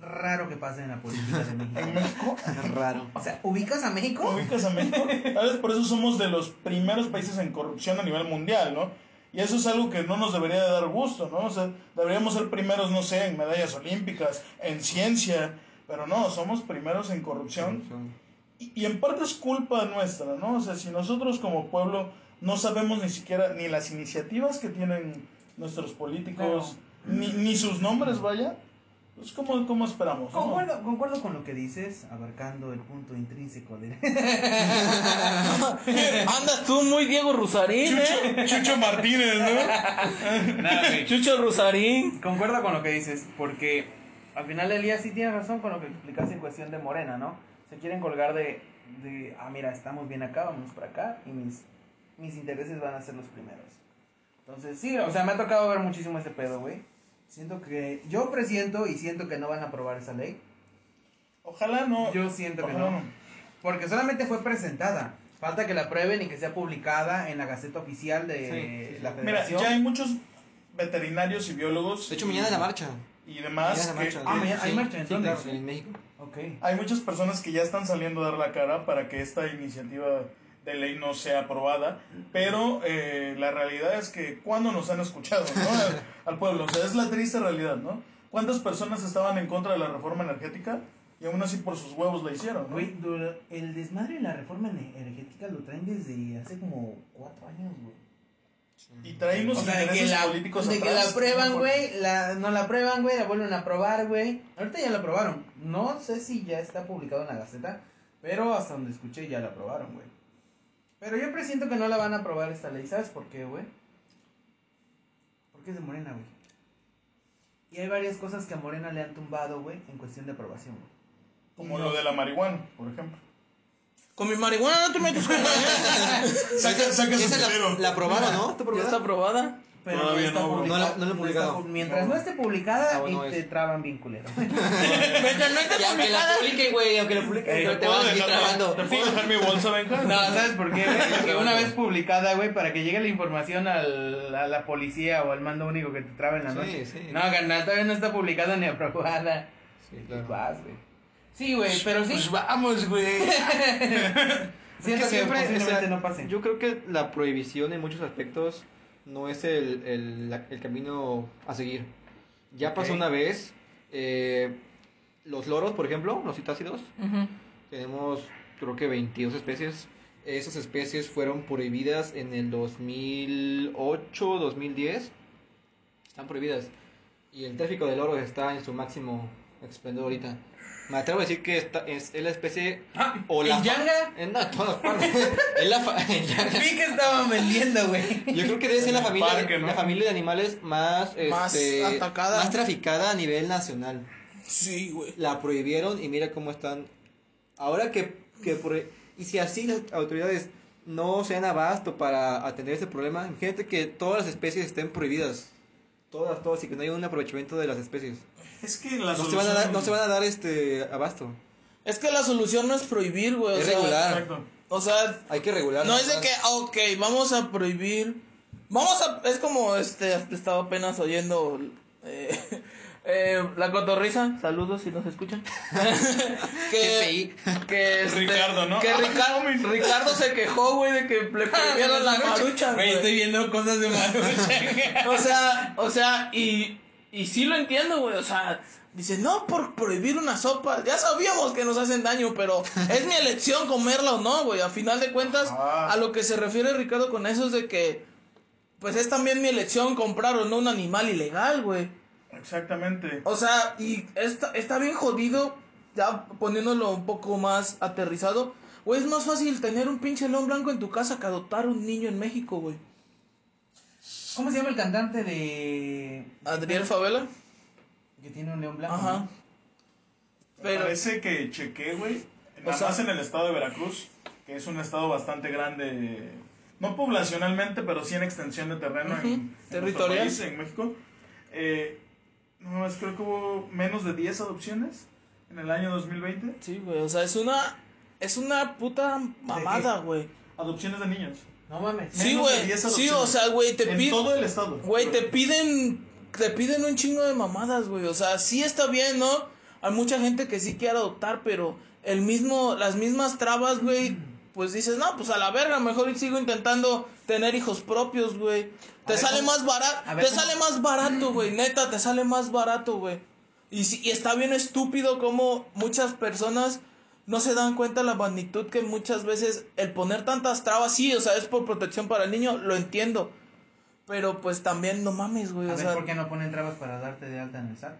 Raro que pase en la política de México. En México, Raro. O sea, ¿ubicas a México? ubicas a México. ¿Sabes? Por eso somos de los primeros países en corrupción a nivel mundial, ¿no? Y eso es algo que no nos debería de dar gusto, ¿no? O sea, deberíamos ser primeros, no sé, en medallas olímpicas, en ciencia, pero no, somos primeros en corrupción. Y, y en parte es culpa nuestra, ¿no? O sea, si nosotros como pueblo no sabemos ni siquiera ni las iniciativas que tienen nuestros políticos, ni, ni sus nombres, vaya, pues ¿cómo, cómo esperamos? no? Concuerdo, con lo que dices, abarcando el punto intrínseco de... Andas tú muy Diego Rusarín, ¿eh? Chucho, Chucho Martínez, ¿no? Nada. Chucho Rusarín. Concuerdo con lo que dices, porque al final del día sí tienes razón con lo que explicaste en cuestión de Morena, ¿no? Se quieren colgar de, de ah, mira, estamos bien acá, vamos para acá, y mis, mis intereses van a ser los primeros. Entonces, sí, o sea, me ha tocado ver muchísimo ese pedo, güey. Siento que, yo presiento y siento que no van a aprobar esa ley. Ojalá no. Yo siento que Ojalá no. Porque solamente fue presentada. Falta que la aprueben y que sea publicada en la Gaceta Oficial de Sí, sí, sí. la Mira, Federación. ya hay muchos veterinarios y biólogos. De hecho, mañana es la marcha. Y demás. Que- marcha. Ah, mañana hay Sí, marcha, ¿en sí, dónde? claro, en México. Ok. Hay muchas personas que ya están saliendo a dar la cara para que esta iniciativa de ley no sea aprobada, pero eh, la realidad es que cuando nos han escuchado ¿no? al, al pueblo, o sea, es la triste realidad, ¿no? ¿Cuántas personas estaban en contra de la reforma energética y aún así por sus huevos la hicieron? ¿no? Güey, el desmadre de la reforma ene- energética lo traen desde hace como cuatro años, güey. Y traen unos O sea, que intereses la, políticos de que la aprueban, ¿no? güey, la, no la aprueban, güey, la vuelven a aprobar, güey. Ahorita ya la aprobaron. No sé si ya está publicado en la Gaceta, pero hasta donde escuché ya la aprobaron, güey. Pero yo presiento que no la van a aprobar esta ley. ¿Sabes por qué, güey? Porque es de Morena, güey. Y hay varias cosas que a Morena le han tumbado, güey, en cuestión de aprobación, güey. Como lo de la marihuana, por ejemplo. Con mi marihuana no te metes con la Saca, saca su Esa la, dinero. la aprobaron, ¿no? ¿Está ¿Ya está aprobada? Pero Todavía está no, publicado. No la- no la he publicado. pu- mientras no. No. esté publicada, Ah, bueno, y te traban bien culero. Mientras no esté Y aunque la publicada. publique, güey, aunque la publique, Eh, te ¿Puedo van a trabando. ¿Te puedo dejar mi bolsa, Benja? No, ¿sabes por qué? güey? Porque una vez publicada, güey, para que llegue la información al, a la policía o al mando único que te traba en la Sí, noche. sí. No, carnal, todavía no está publicada ni aprobada. Sí, claro. vas, güey. Sí, güey, pero sí. Pues vamos, güey. siento que, siempre, o sea, no pase. Yo creo que la prohibición en muchos aspectos no es el, el, camino a seguir. Ya pasó una vez, eh, los loros, por ejemplo, los citácidos, tenemos creo que 22 especies. Esas especies fueron prohibidas en el 2008, 2010. Están prohibidas. Y el tráfico de loros está en su máximo esplendor ahorita. Me atrevo a decir que esta es, es la especie o la ¿En Yanga? En no, en todas partes. es la fa- en Yanga. Vi que estaban vendiendo, güey. Yo creo que debe ser la familia, parque, ¿no? la familia de animales más, Más este, atacada. más traficada a nivel nacional. Sí, güey. La prohibieron y mira cómo están. Ahora que, que pro- y si así las autoridades no se dan abasto para atender ese problema, imagínate que todas las especies estén prohibidas. Todas, todas, y que no haya un aprovechamiento de las especies. Es que la No se van a dar, no se van a dar este abasto. Es que la solución no es prohibir, güey. o Es sea, regular. Exacto. O sea, Hay que regular. no es de que, ah, ok, vamos a prohibir. Vamos a. Es como este. Estaba apenas oyendo. eh, eh, la cotorriza. Saludos si nos escuchan. que. Que este, Ricardo, ¿no? Que Ricardo, Ricardo se quejó, güey, de que le prohibieron la marucha, Güey, güey. estoy viendo cosas de marucha. O sea, o sea, y, y sí lo entiendo, güey. O sea, Dice, no por prohibir una sopa. Ya sabíamos que nos hacen daño, pero es mi elección comerla o no, güey. A final de cuentas, a lo que se refiere Ricardo con eso es de que, pues es también mi elección comprar o no un animal ilegal, güey. Exactamente. O sea, y está, está bien jodido, ya poniéndolo un poco más aterrizado. Güey, es más fácil tener un pinche león blanco en tu casa que adoptar un niño en México, güey. ¿Cómo se llama el cantante de. Adriel Favela. Que tiene un león blanco. Ajá. ¿no? Pero, Parece que chequé, güey. Nada sea- más en el estado de Veracruz, que es un estado bastante grande, no poblacionalmente, pero sí en extensión de terreno Ujú, en, en territorial. país, en México. Eh, no más, creo que hubo menos de 10 adopciones en el año 2020. sí, güey, o sea, es una, es una puta mamada, güey. Adopciones de niños. No mames. Sí, güey, 10 sí, o sea, güey, te en piden, todo el estado. güey, te piden, te piden un chingo de mamadas, güey, o sea, sí está bien, ¿no? Hay mucha gente que sí quiere adoptar, pero el mismo, las mismas trabas, güey, pues dices, no, pues a la verga, mejor sigo intentando tener hijos propios, güey. Te sale ¿cómo? más barato, A ver, te ¿cómo? sale más barato, güey, neta, te sale más barato, güey. Y, sí- y está bien estúpido como muchas personas no se dan cuenta la magnitud que muchas veces el poner tantas trabas, sí, o sea, es por protección para el niño, lo entiendo. Pero pues también no mames, güey, A o ver, sea, ¿por qué no ponen trabas para darte de alta en el SAT?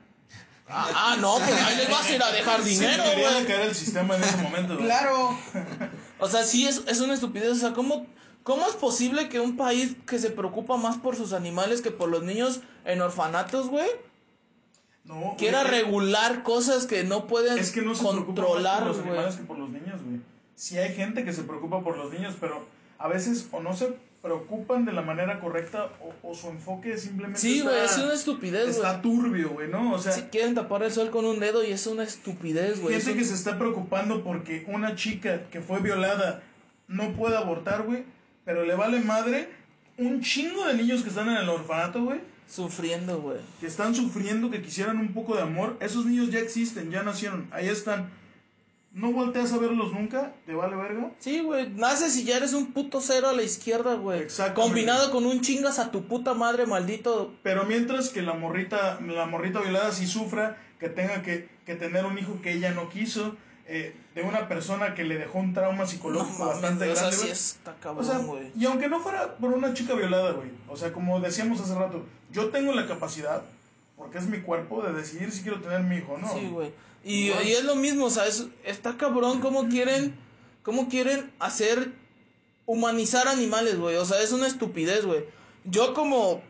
ah, ah, no, pues ahí les vas a ir a dejar dinero, güey. caer el sistema en ese momento. güey. ¡Claro! O sea, sí es, es una estupidez, o sea, ¿cómo, ¿cómo es posible que un país que se preocupa más por sus animales que por los niños en orfanatos, güey, No, regular cosas que no pueden Es que no se controlar, por los animales que por los niños, güey. Sí hay gente que se preocupa por los niños, pero a veces o no se preocupan de la manera correcta o, o su enfoque simplemente Sí, está, güey, es una estupidez, güey. está turbio, güey, ¿no? O sea, Si quieren tapar el sol con un dedo y es una estupidez, güey. gente es que un- se está preocupando porque una chica que fue violada no puede abortar, güey, pero le vale madre un chingo de niños que están en el orfanato, güey, Sufriendo, güey. que están sufriendo, que quisieran un poco de amor. Esos niños ya existen, ya nacieron, ahí están. No volteas a verlos nunca, te vale verga. Sí, güey, naces y ya eres un puto cero a la izquierda, güey. Exactamente. Combinado con un chingas a tu puta madre, maldito. Pero mientras que la morrita, la morrita violada sí sufra, que tenga que, que tener un hijo que ella no quiso, eh, de una persona que le dejó un trauma psicológico bastante o sea, grande, está O cabrón, sea, güey. y aunque no fuera por una chica violada, güey. O sea, como decíamos hace rato, yo tengo la capacidad, porque es mi cuerpo, de decidir si quiero tener mi hijo o no. Sí, güey. Y, y es lo mismo, o sea, es- está cabrón cómo quieren, cómo quieren hacer humanizar animales, güey. O sea, es una estupidez, güey. Yo como,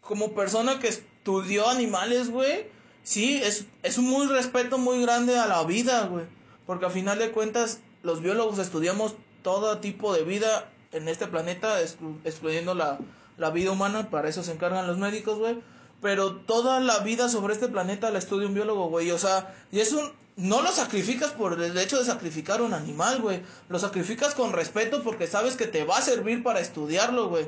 como persona que estudió animales, güey, sí, es, es un muy respeto muy grande a la vida, güey. Porque a final de cuentas, los biólogos estudiamos todo tipo de vida en este planeta, exclu- excluyendo la, la vida humana, para eso se encargan los médicos, güey. Pero toda la vida sobre este planeta la estudia un biólogo, güey. O sea, y es un... No lo sacrificas por el hecho de sacrificar un animal, güey. Lo sacrificas con respeto porque sabes que te va a servir para estudiarlo, güey.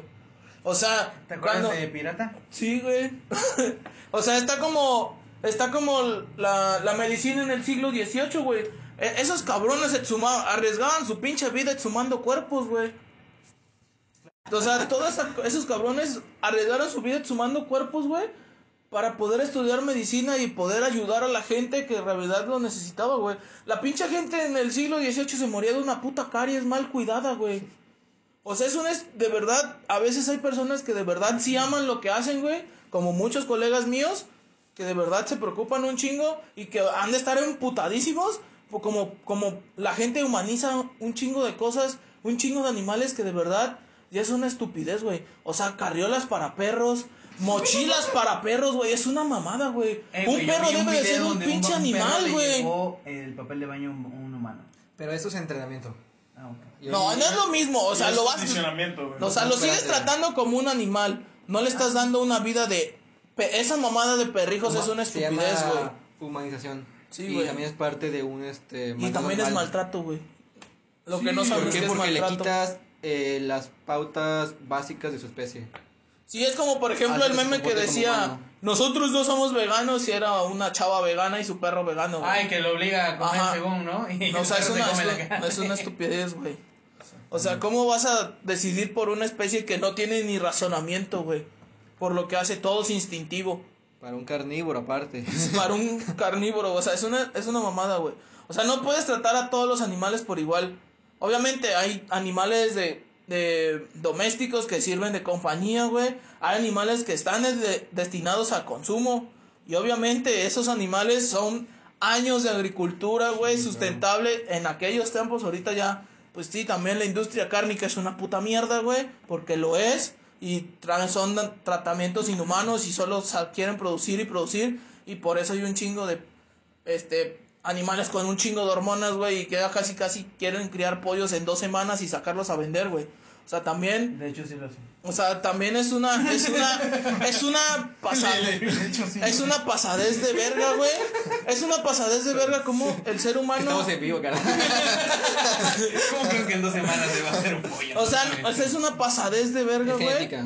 O sea, ¿Te acuerdas cuando- de Pirata? Sí, güey. o sea, está como. Está como la, la medicina en el siglo XVIII, güey. E- esos cabrones arriesgaban su pinche vida exhumando cuerpos, güey. O sea, todos esos cabrones arriesgaron su vida exhumando cuerpos, güey. Para poder estudiar medicina y poder ayudar a la gente que en realidad lo necesitaba, güey. La pinche gente en el siglo XVIII se moría de una puta caries mal cuidada, güey. O sea, eso es de verdad. A veces hay personas que de verdad sí aman lo que hacen, güey. Como muchos colegas míos que de verdad se preocupan un chingo y que han de estar emputadísimos. po- Como, como la gente humaniza un chingo de cosas, un chingo de animales que de verdad ya es una estupidez, güey. O sea, carriolas para perros, mochilas para perros, güey. Es una mamada, güey. Eh, un yo perro debe de ser un pinche un animal, güey. llevó el papel de baño a un, un humano. Pero eso es entrenamiento. Ah, ok. Y No, no es lo mismo. O sea, lo vas. O sea, lo sigues tratando como un animal. No le estás dando una vida de. Pe- Esa mamada de perrijos es una Se estupidez, güey. Humanización. Sí, y güey. también es parte de un este Y maltrato también es animal. maltrato, güey. Lo que Sí, no sabes ¿Por que qué? es Porque le maltrato. quitas eh, las pautas básicas de su especie. Sí, es como por ejemplo Hace el que se meme que decía. Nosotros no somos veganos y era una chava vegana y su perro vegano. güey. Ay, que lo obliga a comer Ajá. según, ¿no? Y No, o sea, es se una, es, una, es una estupidez, güey. O sea, ¿cómo vas a decidir por una especie que no tiene ni razonamiento, güey? Por lo que hace todo es instintivo. Para un carnívoro aparte. para un carnívoro, o sea, es una, es una mamada, güey. O sea, no puedes tratar a todos los animales por igual. Obviamente hay animales de, de domésticos que sirven de compañía, güey. Hay animales que están de- destinados a consumo. Y obviamente esos animales son años de agricultura, güey, sustentable en aquellos tiempos. Ahorita ya, pues sí, también la industria cárnica es una puta mierda, güey, porque lo es. Y son tratamientos inhumanos y solo quieren producir y producir. Y por eso hay un chingo de este animales con un chingo de hormonas, güey, y que ya casi casi quieren criar pollos en dos semanas y sacarlos a vender, güey. O sea, también, De hecho, sí lo hacen. o sea, también es una, es una, es una pasada. De hecho, sí. Es una pasadez de verga, güey. Es una pasadez de verga como el ser humano. Estamos en vivo, cara. ¿Cómo creen que en dos semanas se va a hacer un pollo? O sea, o sea, es una pasadez de verga, Es güey. genética.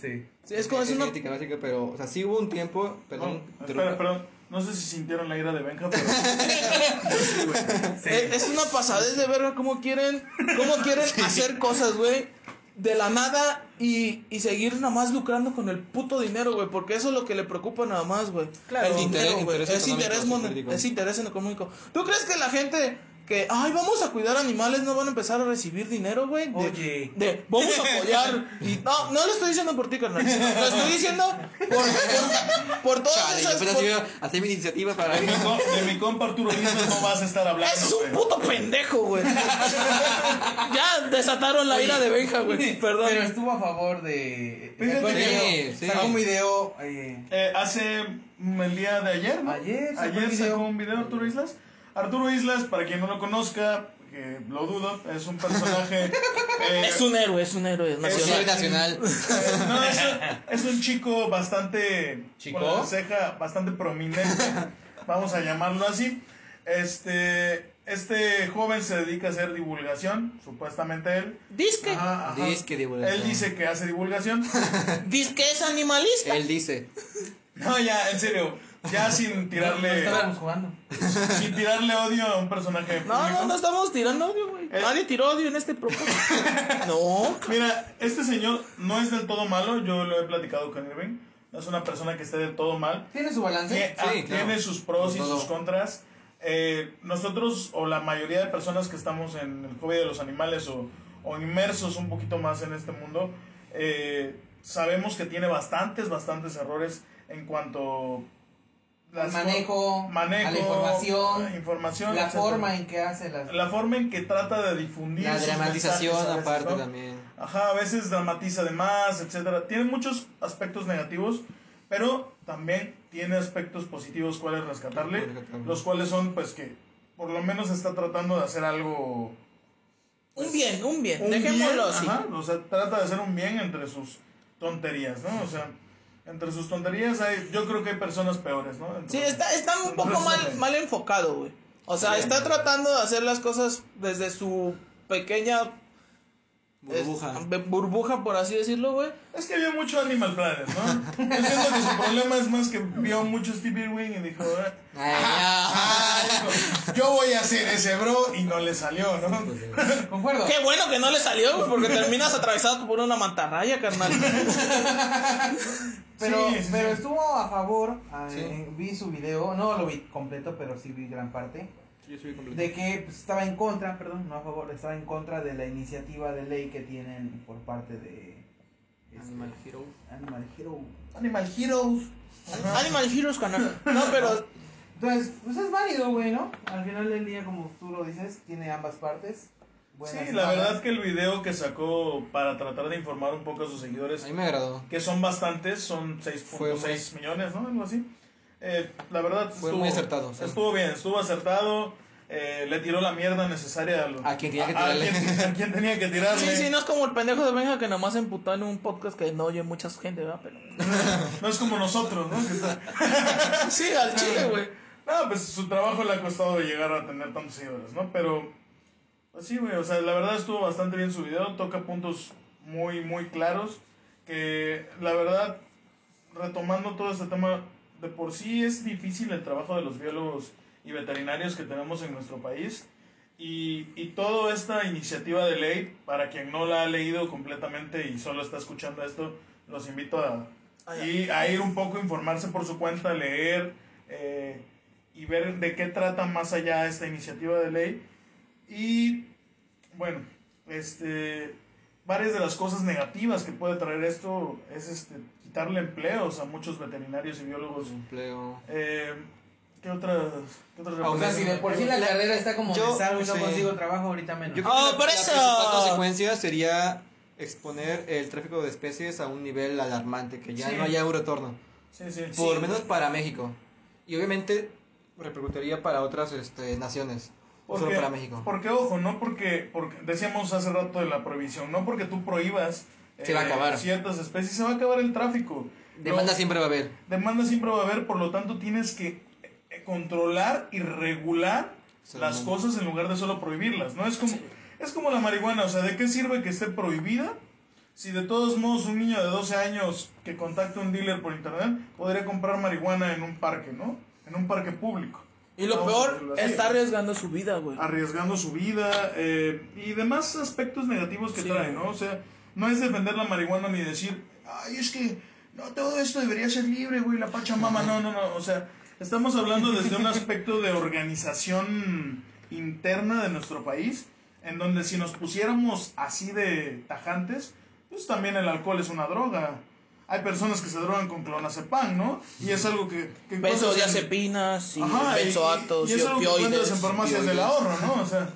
Sí. Sí, es como es una. genética básica, pero, o sea, sí hubo un tiempo, perdón. No, espera, perdón. No sé si sintieron la ira de Benja, pero. Es, es una pasadez de verga cómo quieren, cómo quieren hacer cosas, güey, de la nada y, y seguir nada más lucrando con el puto dinero, güey, porque eso es lo que le preocupa nada más, güey. Claro. el dinero, Interés- güey. interés Es económico, interés, sí, es interés económico. ¿Tú crees que la gente que, ay, vamos a cuidar animales no van a empezar a recibir dinero, güey? De- Oye. De, vamos a apoyar. Y, no, no lo estoy diciendo por ti, carnal. Lo estoy diciendo por, por, por todas Chale, yo esas... apenas por- hacer mi iniciativa para. De mi, de mi compa Arturo Islas no vas a estar hablando. Ese es un puto pendejo, güey. ya desataron la ira de Benja, güey. Perdón. Pero estuvo a favor de. Fíjate sacó, video, sí. sacó un video. eh, Eh, hace el día de ayer, ¿no? Ayer Ayer sacó un video Arturo Islas. Arturo Islas, para quien no lo conozca, que lo dudo, es un personaje. eh, Es un héroe, es un héroe Nacional. eh, no, es, un- es un chico bastante. ¿Chico? Con la ceja bastante prominente. vamos a llamarlo así. Este. Este joven se dedica a hacer divulgación, supuestamente él. Disque. Ajá, ajá. Disque divulgación. Él dice que hace divulgación. Disque es animalista. Él dice. No, ya, en serio. Ya sin no tirarle. estábamos jugando. sin tirarle odio a un personaje. No, público. no, no estamos tirando odio, güey. Eh. Nadie tiró odio en este propósito. No. Mira, este señor no es del todo malo. Yo lo he platicado con Irving. No es una persona que esté del todo mal. ¿Tiene su balance? Tie- ah, Sí, claro. Tiene sus pros y Todo. sus contras. Eh, nosotros, o la mayoría de personas que estamos en el hobby de los animales o, o inmersos un poquito más en este mundo, eh, sabemos que tiene bastantes, bastantes errores en cuanto Al manejo, manejo, a la información, información, La etcétera. forma en que hace las. la forma en que trata de difundir La dramatización mensajes a veces, aparte ¿no? también. Ajá, a veces dramatiza de más, etcétera. Tiene muchos aspectos negativos, pero también tiene aspectos positivos cuales rescatarle, los cuales son pues que por lo menos está tratando de hacer algo Un bien, un bien. un Dejémoslo bien, así. ajá, o sea, trata de hacer un bien entre sus tonterías, ¿no? O sea, entre sus tonterías hay yo creo que hay personas peores, ¿no? Sí, está, está un poco mal, mal enfocado, güey. O sea, está tratando de hacer las cosas desde su pequeña Burbuja. es- burbuja, por así decirlo, güey. Es que vio mucho Animal Planet, ¿no? Yo siento que su problema es más que vio mucho Stevie Wing y dijo, "Ah. Ah, dijo, yo voy a hacer ese bro y no le salió, ¿no? Concuerdo. Qué bueno que no le salió, güey, porque terminas atravesado por una mantarraya, carnal. Pero, Sí, sí, pero sí. estuvo a favor. ah, Sí. eh, Vi su video, no lo vi completo, pero sí vi gran parte. Yo soy completo. De que pues, estaba en contra, perdón, no a favor, estaba en contra de la iniciativa de ley que tienen por parte de este, Animal Hero. Animal Hero. Animal Heroes. Ajá. Animal Heroes, carnal. No, pero Entonces, pues es válido, güey, ¿no? Al final del día, como tú lo dices, tiene ambas partes. buenas Sí, la malas. verdad que el video que sacó para tratar de informar un poco a sus seguidores, A mí me agradó. que son bastantes, son Fue 6.6 millones, ¿no? Algo así. Eh, la verdad Fue muy acertado, sí. Estuvo bien, estuvo acertado. eh, le tiró la mierda necesaria a, lo- A quien tenía que a- a tirarle. quien- a quien tenía que tirarle. sí, sí, no es como el pendejo de Benja que nomás se emputó en un podcast que no oye mucha gente, ¿verdad? Pero... No es como nosotros, ¿no? Sí, al chile, güey. No, pues su trabajo le ha costado llegar a tener tantos seguidores, ¿no? Pero, pues sí, güey, o sea, la verdad estuvo bastante bien su video, toca puntos muy, muy claros, que la verdad, retomando todo este tema, de por sí es difícil el trabajo de los biólogos y veterinarios que tenemos en nuestro país, y, y toda esta iniciativa de ley, para quien no la ha leído completamente y solo está escuchando esto, los invito a y a ir un poco informarse por su cuenta, leer eh, y ver de qué trata más allá esta iniciativa de ley. Y bueno, este, varias de las cosas negativas que puede traer esto es este, quitarle empleos a muchos veterinarios y biólogos. Empleo. Eh, ¿Qué otras? Qué otras O sea, si de por sí la carrera está como Yo- salgo y no sí. consigo trabajo, ahorita menos. Yo creo Oh, que la- por la eso. principal consecuencia sería exponer el tráfico de especies a un nivel alarmante, que ya Sí. no haya un retorno. Sí, sí. Por Sí. menos para México. Y obviamente repercutiría para otras este, naciones. No solo para México. Porque, ojo, no porque, porque decíamos hace rato de la prohibición, no porque tú prohíbas Se va a acabar. ciertas especies, se va a acabar el tráfico. Demanda No, siempre va a haber. demanda siempre va a haber, por lo tanto tienes que eh, controlar y regular las cosas en lugar de solo prohibirlas, ¿no? Es como, es como la marihuana, o sea, ¿de qué sirve que esté prohibida? Si de todos modos un niño de 12 años que contacta a un dealer por internet podría comprar marihuana en un parque, ¿no? En un parque público. Y lo Vamos peor, así. está arriesgando su vida, güey. arriesgando su vida eh, y demás aspectos negativos que Sí. trae, ¿no? O sea, no es defender la marihuana ni decir, ay, es que no, todo esto debería ser libre, güey, la pachamama, no, no, no, o sea, estamos hablando desde un aspecto de organización interna de nuestro país, en donde si nos pusiéramos así de tajantes, pues también el alcohol es una droga. Hay personas que se drogan con clonazepam, ¿no? Y es algo que... que en- Benzodiazepinas y benzoatos y, y, y es algo que en farmacias del ahorro, ¿no? O sea,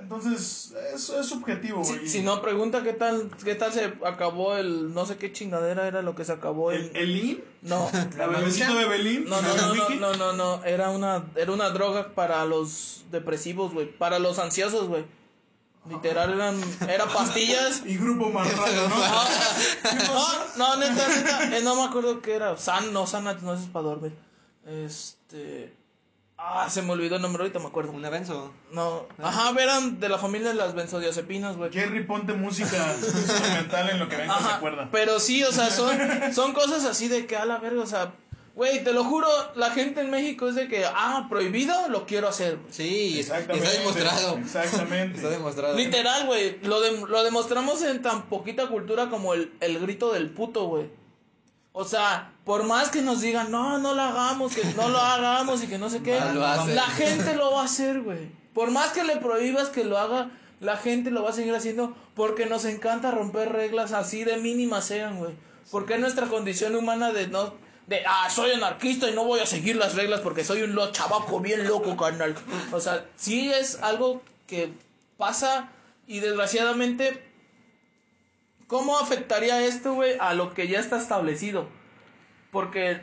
entonces, eso es subjetivo, güey. Si, si no, pregunta qué tal, qué tal se acabó el, no sé qué chingadera era lo que se acabó ¿El, el... Lean? No, ¿La bebecita de Belín? no, no, ¿La no, no, no, no, no, era una, era una droga para los depresivos, güey, para los ansiosos, güey. Literal eran, era pastillas. Y Grupo Marrano, ¿no? No, no, neta, neta, eh, no me acuerdo qué era. San, no, San no es para dormir. Este, ah, se me olvidó el nombre ahorita, me acuerdo. Un avenzo. No, ajá, eran de la familia de las benzodiazepinas, güey. Jerry, ponte música instrumental en lo que venga se acuerda. pero sí, o sea, son, son cosas así de que a la verga, o sea, güey, te lo juro, la gente en México es de que, ah, prohibido, lo quiero hacer. Sí, Exactamente. está demostrado. Exactamente. Está demostrado. Literal, güey, lo, de- lo demostramos en tan poquita cultura como el, el grito del puto, güey. O sea, por más que nos digan, no, no lo hagamos, que no lo hagamos y que no sé qué, la gente lo va a hacer, güey. Por más que le prohíbas que lo haga, la gente lo va a seguir haciendo porque nos encanta romper reglas así de mínimas sean, güey. Porque es nuestra condición humana de no, de, ah, soy anarquista y no voy a seguir las reglas porque soy un lo chavaco bien loco, carnal. O sea, sí es algo que pasa y desgraciadamente, ¿cómo afectaría esto, güey, a lo que ya está establecido? Porque es,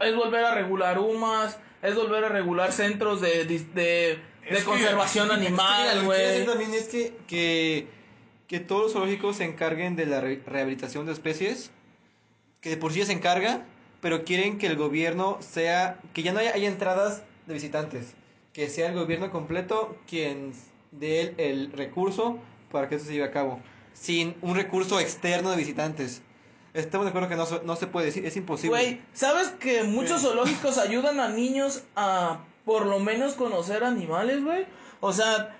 es volver a regular UMAS, es volver a regular centros de, de, conservación animal, güey. también es que, que, que todos los zoológicos se encarguen de la re- rehabilitación de especies, que de por sí se encarga, pero quieren que el gobierno sea, que ya no haya, haya entradas de visitantes, que sea el gobierno completo quien dé el, el recurso para que eso se lleve a cabo, sin un recurso externo de visitantes. Estamos de acuerdo que no, se- no se puede decir, es imposible. Güey, ¿sabes que muchos zoológicos ayudan a niños a por lo menos conocer animales, güey? O sea,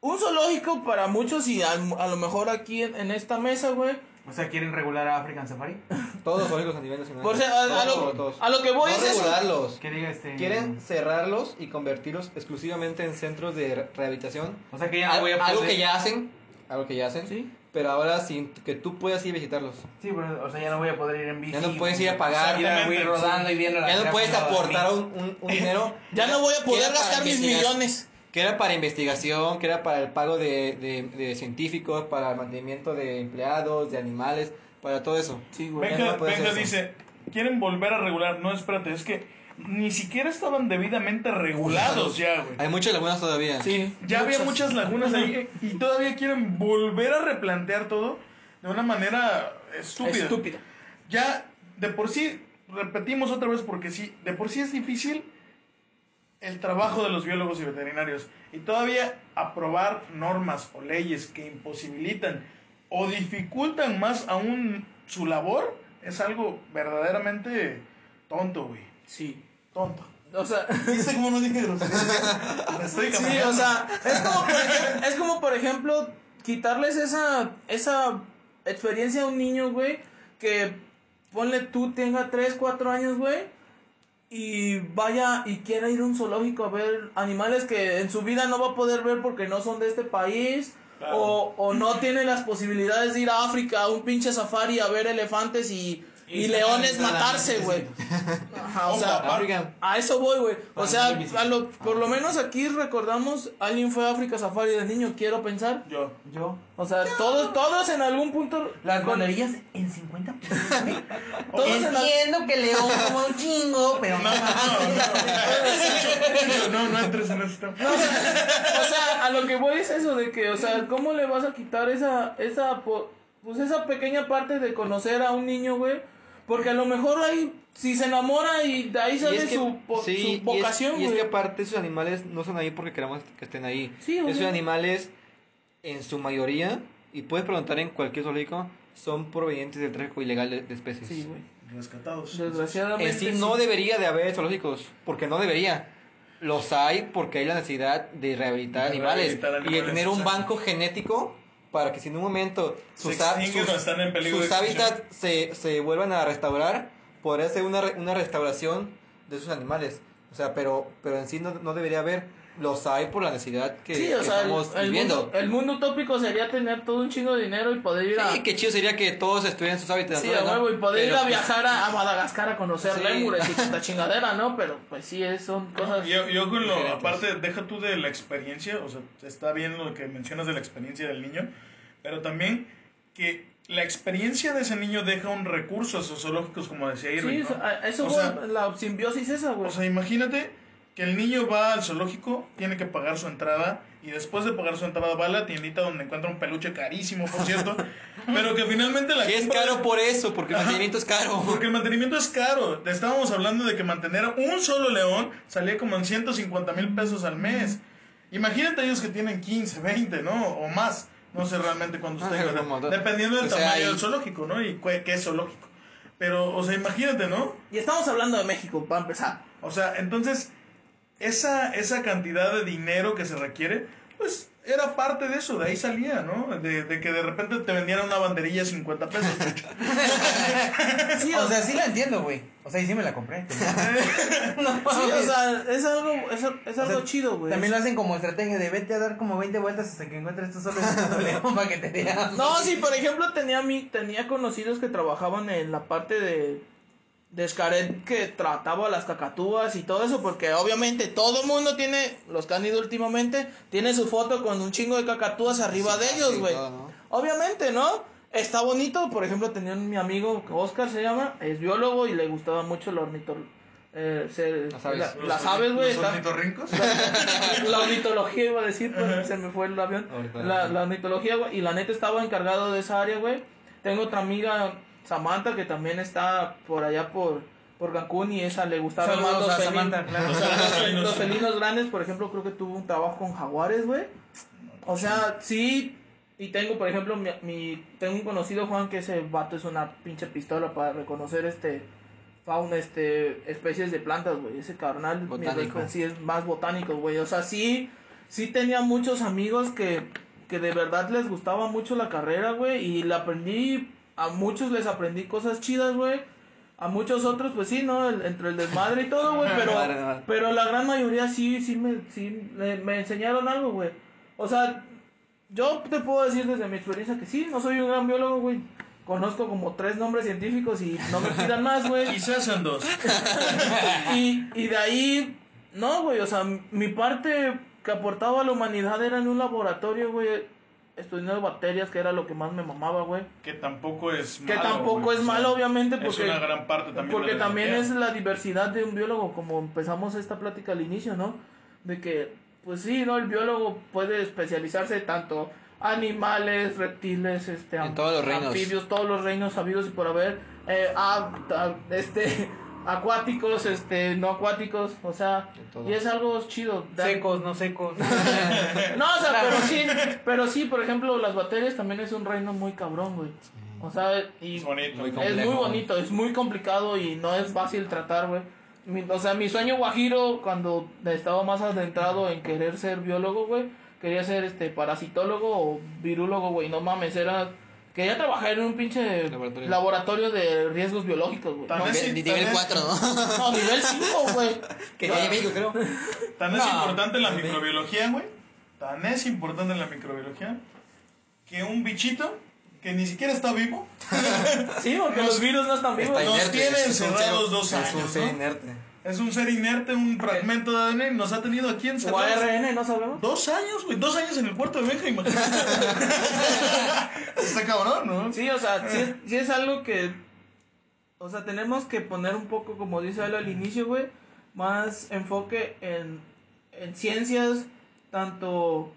un zoológico para muchos y a, a lo mejor aquí en, en esta mesa, güey. O sea, ¿quieren regular a African Safari? Todos los zoológicos a nivel nacional. Por ser- a, a Todos, lo, todos. a lo que voy no es eso. regularlos. Diga este... Quieren cerrarlos y convertirlos exclusivamente en centros de re- rehabilitación. O sea, que ya no voy a Al- algo poder- que ya hacen, algo que ya hacen, Sí. pero ahora sin que tú puedas ir a visitarlos. Sí, pero, o sea, ya no voy a poder ir en bici. Ya no puedes ir a pagar, Ir a- voy Exactamente, rodando y viendo la Ya no puedes aportar un, un- un dinero. Ya no voy a poder gastar mis millones. Que era para investigación, que era para el pago de, de, de científicos, para el mantenimiento de empleados, de animales, para todo eso. Sí, güey. Ya no dice, quieren volver a regular. No, espérate, es que ni siquiera estaban debidamente regulados ya, güey. Hay muchas lagunas todavía. Sí. Ya había muchas lagunas ahí y todavía quieren volver a replantear todo de una manera estúpida. Estúpida. Ya, de por sí, repetimos otra vez porque sí, de por sí es difícil el trabajo de los biólogos y veterinarios. Y todavía aprobar normas o leyes que imposibilitan o dificultan más aún su labor es algo verdaderamente tonto, güey. Sí. Tonto. O sea, ¿Viste cómo no dije grosería? Estoy Sí, o sea, es como, por ejemplo, es como por ejemplo quitarles esa esa experiencia a un niño, güey, que ponle tú tenga 3, 4 años, güey, y vaya y quiera ir a un zoológico a ver animales que en su vida no va a poder ver porque no son de este país. Claro. O, o no tiene las posibilidades de ir a África a un pinche safari a ver elefantes y, y sacar la matarse, güey. Ajá, o sea, a eso voy, güey. O sea, a lo- por lo menos aquí recordamos, alguien fue a África Safari de niño, quiero pensar. Yo. Yo. O sea, todos, todos en algún punto. Las guarderías en 50 pesos. güey. Todos en la- Entiendo que León como un chingo, pero No, no, no, no, no, no entres en tema. O sea, a lo que voy es eso de que, o sea, ¿cómo le vas a quitar esa, esa, pues esa pequeña parte de conocer a un niño, güey? Porque a lo mejor ahí, si se enamora y de ahí sale es que- su, po- sí, su y es- vocación, y es, que aparte esos animales no son ahí porque queramos que estén ahí. Sí, Esos animales, en su mayoría, y puedes preguntar en cualquier zoológico, son provenientes del tráfico ilegal de, de especies. Sí, güey. Rescatados. Desgraciadamente. En sí no debería de haber zoológicos, porque no debería. Los hay porque hay la necesidad de rehabilitar De animales rehabilitar y de animales, tener un banco genético para que si en un momento sus, sus- sus hábitats se, se vuelvan a restaurar, podría ser una, una restauración de esos animales. O sea, pero, pero en sí no, no debería haber. Los hay por la necesidad que, Sí, o que sea, el, estamos el viviendo. mundo, el mundo utópico sería tener todo un chingo de dinero y poder ir a... Sí, qué chido sería que todos estuvieran en sus hábitats Sí, a naturales, ¿no? huevo, y poder ir Pero, a pues, viajar a, a Madagascar a conocer Sí. lémures y tanta chingadera, ¿no? Pero pues sí, son cosas... Yo, yo con lo, diferentes. aparte, deja tú de la experiencia, o sea, está bien lo que mencionas de la experiencia del niño, pero también que la experiencia de ese niño deja un recurso a esos zoológicos, como decía Irving, Sí, ¿no? a- eso O fue sea- la simbiosis esa, güey. O sea, imagínate que el niño va al zoológico, tiene que pagar su entrada y después de pagar su entrada va a la tiendita donde encuentra un peluche carísimo, por cierto, pero que finalmente la Y es caro por eso, porque el Ajá. mantenimiento es caro. Porque el mantenimiento es caro. Estábamos hablando de que mantener un solo león salía como en 150 mil pesos al mes. Imagínate ellos que tienen 15, 20, ¿no? O más. No sé realmente cuántos Ah, tengan. Dependiendo del O sea, tamaño ahí- del zoológico, ¿no? Y qué es zoológico. Pero, o sea, imagínate, ¿no? Y estamos hablando de México, para empezar. O sea, entonces, esa, esa cantidad de dinero que se requiere, pues era parte de eso, de ahí salía, ¿no? De, de que de repente te vendieran una banderilla a 50 pesos. Sí, O sea, sí la entiendo, güey. O sea, y sí me la compré. sí, o sea, es algo, es, es O sea, algo chido, güey. También lo hacen como estrategia de vete a dar como 20 vueltas hasta que encuentres tú solo león para que te veas. No, sí, por ejemplo, tenía mi, tenía conocidos que trabajaban en la parte de de Xcaret que trataba las cacatúas y todo eso, porque obviamente todo mundo tiene, los que han ido últimamente, tiene su foto con un chingo de cacatúas arriba de ellos, güey. Obviamente, ¿no? Está bonito, por ejemplo, tenía un, mi amigo, Oscar se llama, es biólogo y le gustaba mucho el ornito, eh, ser- Las aves. la- las aves, güey. ¿Los está- ornitorrincos? la ornitología iba a decir, pero se me fue el avión. La, la ornitología, güey. Y la neta estaba encargado de esa área, güey. Tengo otra amiga, Samantha, que también está por allá por, por Cancún y esa le gustaban más Saludos los, a felin- Samantha, claro. los- felinos. los felinos grandes. Por ejemplo, creo que tuvo un trabajo con jaguares, güey. O sea, sí. Y tengo, por ejemplo, mi, mi- tengo un conocido, Juan, que ese vato es una pinche pistola para reconocer este fauna, este, especies de plantas, güey. Ese carnal, mi Botánico. respeto, sí es más botánico, güey. O sea, sí, sí tenía muchos amigos que, que de verdad les gustaba mucho la carrera, güey. Y le aprendí, a muchos les aprendí cosas chidas, güey. A muchos otros, pues sí, ¿no? El- entre el desmadre y todo, güey. Pero, pero la gran mayoría sí, sí me, sí me, me enseñaron algo, güey. O sea, yo te puedo decir desde mi experiencia que sí, no soy un gran biólogo, güey. Conozco como tres nombres científicos y no me pidan más, güey. Quizás sean dos. y, y de ahí, no, güey, o sea, mi parte que aportaba a la humanidad era en un laboratorio, güey, estudiando bacterias, que era lo que más me mamaba, güey. Que tampoco es Que malo, tampoco güey, es malo, obviamente, Es porque, una gran parte también. porque también es la diversidad de un biólogo, como empezamos esta plática al inicio, ¿no? De que, pues sí, ¿no? El biólogo puede especializarse tanto animales, reptiles, este, En todos los reinos. anfibios, todos los reinos sabidos y por haber, eh, a- a- este, acuáticos, este, no acuáticos, o sea, y es algo chido. Secos, no secos. no, o sea, pero sí, pero sí, por ejemplo, las bacterias también es un reino muy cabrón, güey. O sea, y Es bonito. Muy es muy bonito, es muy complicado y no es fácil tratar, güey. Mi- O sea, mi sueño guajiro cuando estaba más adentrado en querer ser biólogo, güey, quería ser este parasitólogo o virúlogo, güey. No mames, era Quería trabajar en un pinche Laboratorio. laboratorio, de riesgos biológicos, güey. Tan No, es- Nivel, sí, nivel también- 4, ¿no? no, nivel 5, güey. que ya México, creo. Tan es No, importante la también. microbiología, güey. Tan es importante la microbiología que un bichito que ni siquiera está vivo Sí, porque Nos- los virus no están vivos. Está Nos tiene es un encerrados dos Es un años, ¿no? inerte. Es un ser inerte, un fragmento de ADN y nos ha tenido aquí O encerrados. ARN, no sabemos. Dos años, güey. Dos años en el puerto de Benja, imagínate. Está cabrón, ¿no? Sí, o sea, sí es, sí es algo que. O sea, tenemos que poner un poco, como dice Ale al inicio, güey, más enfoque en, en ciencias, tanto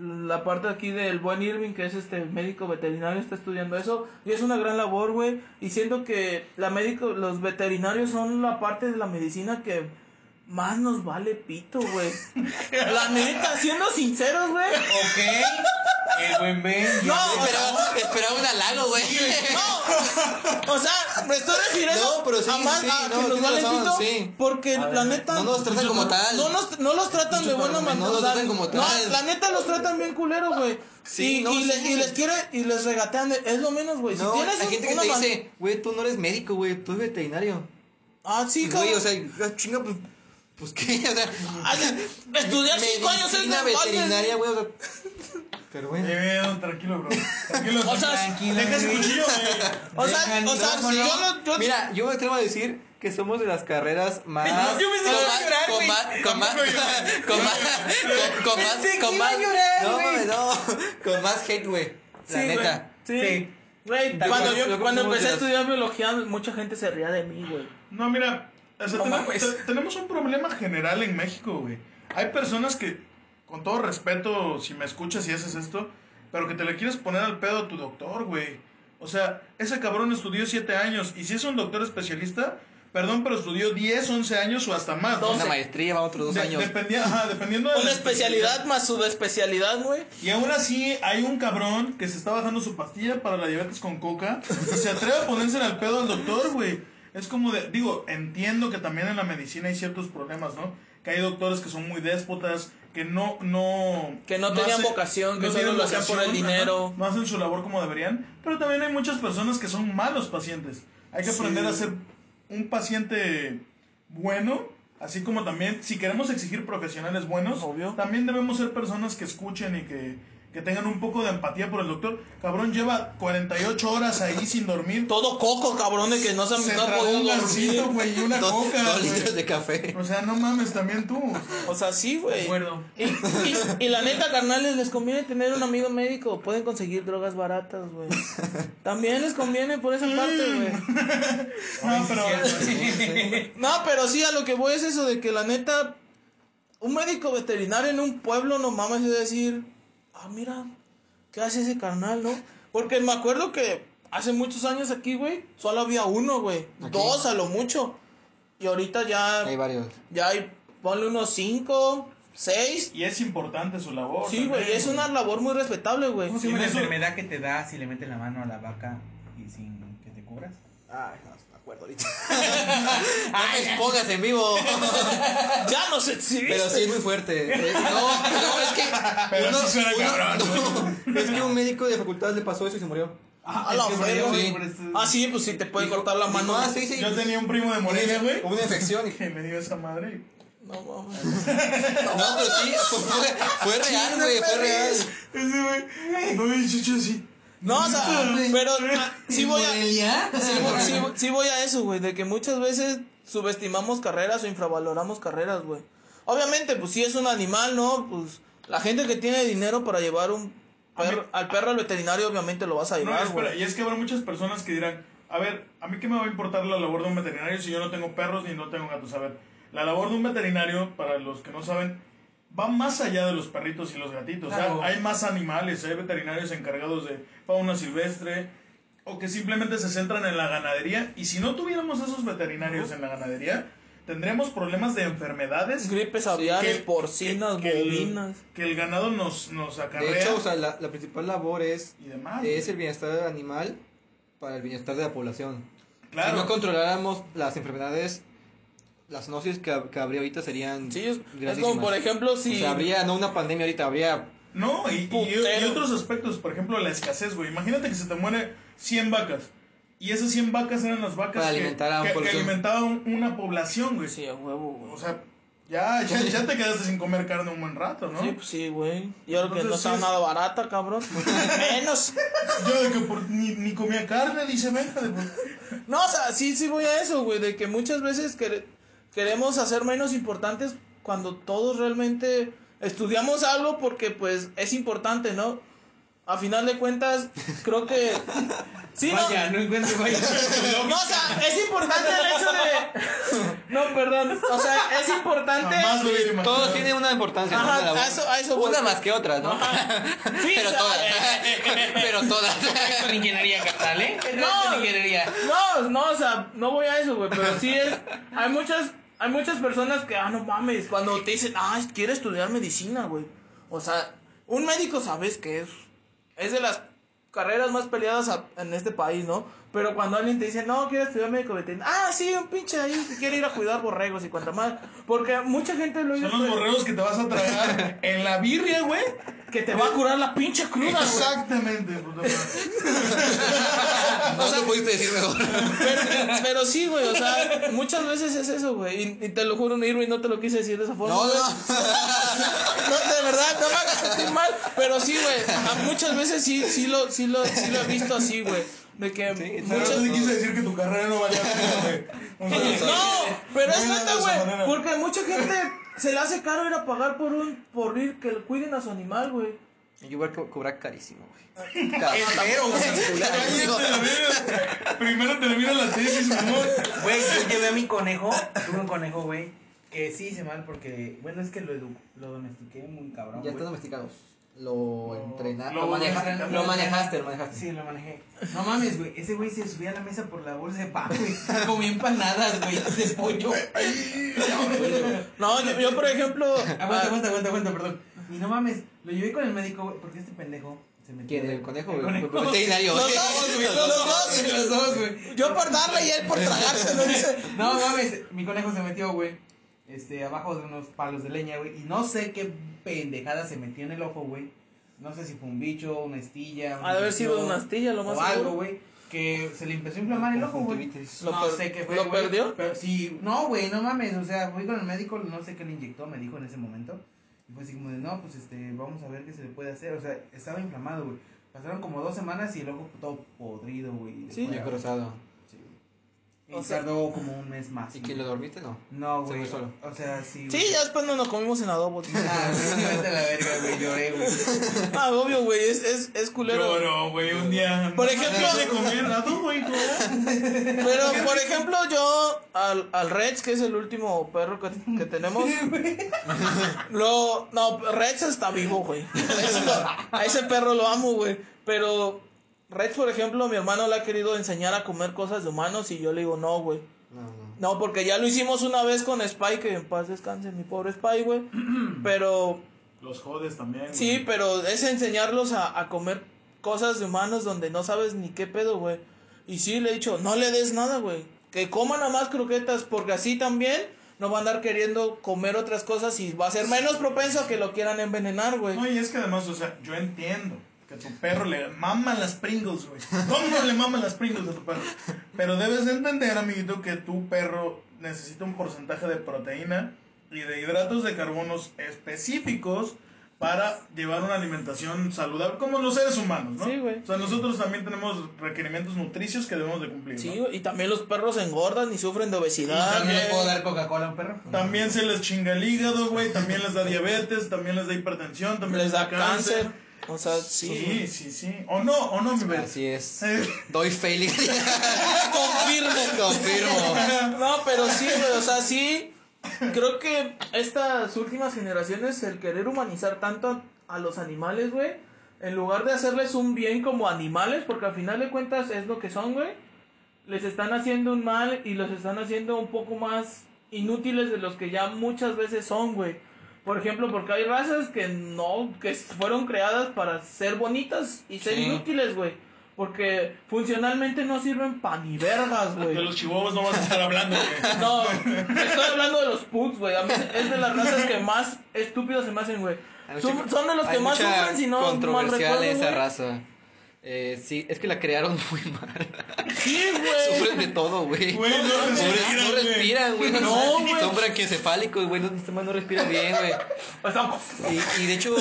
la parte aquí del buen Irving, que es este médico veterinario, está estudiando eso, y es una gran labor, güey, y siento que la médico, los veterinarios son la parte de la medicina que más nos vale pito, güey. La neta, siendo sinceros, güey. Ok. El buen Ben. No, Esperaba, esperaba un halago, güey. No, o sea, me estoy refiriendo No, pero sí, a más sí, a no, que nos vale razón, pito, sí. porque ver, la neta no nos tratan como tal. No, nos- no los tratan de buena manera. no los tratan como no, tal. la neta los tratan bien culero, güey. Sí, y, no, y, le- sí. y les quiere y les regatean, de- es lo menos, güey. Si No, tienes hay gente que te dice, güey, tú no eres médico, güey, tú eres veterinario. Ah, sí, Güey, cabrón. o sea, ah, chinga, pues, pues qué, o sea, Ay, estudiar cinco años es medicina veterinaria, güey, o sea, pero bueno. Eh, don, tranquilo, bro. Tranquilo. O sea, tranquilo, deja ese cuchillo, güey. O sea, o sea, si yo no. Yo, Mira, yo me atrevo a decir que somos de las carreras más... Yo pensé con más- llorar, con más, con más, con más, con- más, con más, no, no, con más hate, güey, la Sí, neta. Sí. Sí. Güey, cuando yo, cuando empecé a estudiar biología, mucha gente se ría de mí, güey. No, mira, o sea, No tenemos, mames. te- tenemos un problema general en México, güey. Hay personas que, con todo respeto, si me escuchas y haces esto, pero que te le quieres poner al pedo a tu doctor, güey. O sea, ese cabrón estudió siete años y si es un doctor especialista, perdón, pero estudió 10, 11 años o hasta más. Una maestría va otros dos De- años. dependía- ajá, dependiendo de Una la especialidad más subespecialidad, güey. Y aún así hay un cabrón que se está bajando su pastilla para la diabetes con coca y se atreve a ponérsela al pedo al doctor, güey. Es como de, digo, entiendo que también en la medicina hay ciertos problemas, ¿no? Que hay doctores que son muy déspotas, que no, no... Que no tenían vocación, que solo tienen lo hacían por el dinero. ajá, no hacen su labor como deberían, pero también hay muchas personas que son malos pacientes. Hay que Sí. aprender a ser un paciente bueno, así como también, si queremos exigir profesionales buenos, Obvio. también debemos ser personas que escuchen y que, que tengan un poco de empatía por el doctor. Cabrón, lleva 48 horas ahí sin dormir. Todo coco, cabrón, de que no se, Se no podido un dormir. güey, y una Dos, coca, dos litros de café. O sea, no mames, también tú. o sea. Sí, De güey. acuerdo. Y, y, y la neta, carnales, les conviene tener un amigo médico. Pueden conseguir drogas baratas, güey. También les conviene por esa parte, güey. No, pero... No, pero sí, a lo que voy es eso de que la neta, un médico veterinario en un pueblo, no mames, es decir, ah, mira, ¿qué hace ese carnal, no? Porque me acuerdo que hace muchos años aquí, güey, solo había uno, güey. Dos a lo mucho. Y ahorita ya, Hay varios. ya hay, ponle unos cinco, seis. Y es importante su labor. Sí, güey, es una labor muy respetable, güey. ¿Cómo se llama la enfermedad que te da si le metes la mano a la vaca y sin que te cubras? Ay, acuerdo ahorita. No me expongas en vivo. ya no sé si Pero sí es muy fuerte. Eh, No, no, es que. Pero uno- sí suena uno- cabrón. no, es que un médico de facultad le pasó eso y se murió. A la güey, eso- Ah, sí, pues sí, te puede cortar la mano. Ah, sí, sí. Yo tenía un primo de Morelia, güey, Hubo una infección y que me dio esa madre. No mames. No, pero sí, fue real, güey, fue real. Ese güey, no me chucho así. No, o sea, pero ah, sí voy a. Sí, voy- sí, sí voy a eso, güey, de que muchas veces subestimamos carreras o infravaloramos carreras, güey. Obviamente, pues si es un animal, ¿no? Pues la gente que tiene dinero para llevar un perro, al perro al veterinario, obviamente lo vas a No, llevar, espera, güey. y es que habrá muchas personas que dirán, a ver, ¿a mí qué me va a importar la labor de un veterinario si yo no tengo perros ni no tengo gatos? A ver, la labor de un veterinario, para los que no saben, va más allá de los perritos y los gatitos. Claro. O sea, hay más animales, hay veterinarios encargados de fauna silvestre o que simplemente se centran en la ganadería. Y si no tuviéramos esos veterinarios en la ganadería, tendríamos problemas de enfermedades Gripes aviares, que- porcinas, que, que el, bovinas. que el ganado nos, nos acarrea De hecho, o sea, la, la principal labor es, y demás. es el bienestar animal para el bienestar de la población. Claro. Si no controláramos las enfermedades, las zoonosis que, que habría ahorita serían Sí, es, como por ejemplo si... O sea, habría no una pandemia ahorita, habría No, y, y- y Putero. otros aspectos, por ejemplo, la escasez, güey. Imagínate que se te muere 100 vacas. Y esas 100 vacas eran las vacas Para que, alimentar que- que alimentaban una población, güey. Sí, a huevo, güey. O sea, ya, ya, ya te quedaste sin comer carne un buen rato, ¿no? Sí, pues sí, güey. Y ahora que no sí. nada barata, cabrón. Menos. Yo de que por- ni, ni comía carne, dice, venga. de- No, o sea, sí, sí voy a eso, güey. De que muchas veces quere- queremos hacer menos importantes cuando todos realmente estudiamos algo porque, pues, es importante, ¿no? A final de cuentas, creo que. Sí, no. Vaya, no encuentro vaya. No, o sea, es importante el hecho de. No, perdón. O sea, es importante. Todo tiene una importancia. ¿no? Ajá, de la voz. a eso- a eso voy. Una más que otras, ¿no? Sí, Pero o sea, todas. eh, Pero todas. Con ingeniería capital, ¿eh? No. No, no, o sea, no voy a eso, güey, pero sí es. Hay muchas, hay muchas personas que, ah, no mames, cuando te dicen, ah, quiere estudiar medicina, güey. O sea, un médico, sabes que es. Es de las carreras más peleadas a- en este país, ¿no? Pero cuando alguien te dice, no, quiero estudiar médico veterinario, ah, sí, un pinche ahí que quiere ir a cuidar borregos y cuanta más. Porque mucha gente lo Son oye, los borregos que te vas a tragar en la birria, güey. que te va a curar la pinche cruda, güey. Exactamente, puta madre. No lo pudiste decir mejor. Pero, pero sí, güey, o sea, muchas veces es eso, güey. Y, y te lo juro, Irwin, no te lo quise decir de esa forma. No, no. No, de verdad, no me hagas sentir mal. Pero sí, güey. Muchas veces sí, sí lo, sí lo, sí lo he visto así, güey. De que Pero muchas. te quise decir que tu carrera no valía la pena, güey. O sea, No, pero es neta, güey. Porque mucha gente se le hace caro ir a pagar por un, por ir que cuiden a su animal, güey. Yo voy a co- cobrar carísimo, güey. Espero, güey. Cállate, la verga. Primero termina la tesis, mi amor. Güey, yo llevé a mi conejo, tuve un conejo, güey, que sí hice mal porque, bueno, es que lo, edu- lo domestiqué muy cabrón, Ya están domesticados. Lo entrenaste. lo Lo, maneja- lo manejaste, lo manejaste. Sí, lo manejé. No mames, güey, ese güey se subía a la mesa por la bolsa de pan, güey. Comía empanadas, güey, de pollo. No, yo, yo, por ejemplo. Aguanta, ah, aguanta, aguanta, aguanta, perdón. Y no mames, lo llevé con el médico, güey, porque este pendejo se metió. ¿Quién? ¿El conejo? El güey? conejo. Los dos, güey, Los los dos. dos. Los dos, güey. Yo por darle y él por tragárselo, dice. No mames, mi conejo se metió, güey. Este, abajo de unos palos de leña, güey. Y no sé qué pendejada se metió en el ojo, güey. No sé si fue un bicho, una astilla. Ha de haber sido una astilla, lo más O algo, güey. Que se le empezó a inflamar el ojo, güey. Lo no per- sé qué fue. ¿lo perdió? Pero sí, no, güey, no mames. O sea, fui con el médico, no sé qué le inyectó, me dijo en ese momento. Y fue así como de, no, pues este, vamos a ver qué se le puede hacer. O sea, estaba inflamado, güey. Pasaron como dos semanas y el ojo todo podrido, güey. Sí. Ya cruzado. Y O sea- tardó como un mes más. ¿Y quién lo dormiste? No. No, Se güey. fue solo. O sea, sí. Sí, ya después no nos comimos en adobo. Ah, sí, vete a la verga, güey. Lloré, güey. Ah, obvio, güey, es, es, es culero. Lloro, güey, un día. Por ejemplo- de comer adobo, hijo. Pero, por ejemplo, yo al, al Rex, que es el último perro que, que tenemos, lo... No, Rex está vivo, güey. Ese lo- A ese perro lo amo, güey. Pero Rex, por ejemplo, mi hermano le ha querido enseñar a comer cosas de humanos y yo le digo, no, güey. No, no. No, porque ya lo hicimos una vez con Spy, que en paz descanse mi pobre Spy, güey. Pero Los jodes también. güey. Sí, pero es enseñarlos a, a comer cosas de humanos donde no sabes ni qué pedo, güey. Y sí, le he dicho, no le des nada, güey. Que coman a más croquetas, porque así también no va a andar queriendo comer otras cosas y va a ser menos propenso a que lo quieran envenenar, güey. No, y es que además, o sea, yo entiendo que a tu perro le maman las Pringles, güey. ¿Cómo no le maman las Pringles a tu perro? Pero debes entender, amiguito, que tu perro necesita un porcentaje de proteína y de hidratos de carbonos específicos para llevar una alimentación saludable, como los seres humanos, ¿no? Sí, güey. O sea, nosotros también tenemos requerimientos nutricios que debemos de cumplir, ¿no? Sí, güey, y también los perros engordan y sufren de Y obesidad. ¿También le también- puedo dar Coca-Cola a un perro? También se les chinga el hígado, güey. También les da diabetes, también les da hipertensión, también Les da cáncer. O sea, sí. Sí, sí, sí. O no, o no, mi bebé. Así es. Eh, Doy failing. Confirmo. Confirmo. No, pero sí, güey, o sea, sí. Creo que estas últimas generaciones, el querer humanizar tanto a, a los animales, güey, en lugar de hacerles un bien como animales, porque al final de cuentas es lo que son, güey, les están haciendo un mal y los están haciendo un poco más inútiles de los que ya muchas veces son, güey. Por ejemplo, porque hay razas que no, que fueron creadas para ser bonitas y ser Sí. inútiles, güey. Porque funcionalmente no sirven pa' ni vergas, güey. de los chihuahuas no vas a estar hablando, güey. No, estoy hablando de los pugs, güey. A mí es de las razas que más estúpidos se me hacen, güey. Son- son de los que más sufren, si no mal controversial recuerdo, esa raza. Eh, sí, es que la crearon muy mal. Sí, güey. Sufren de todo, güey. Güey, no No, respiran, no güey. respiran, güey. No, güey. Son güey. No, este man no respira bien, güey. Y, y de hecho,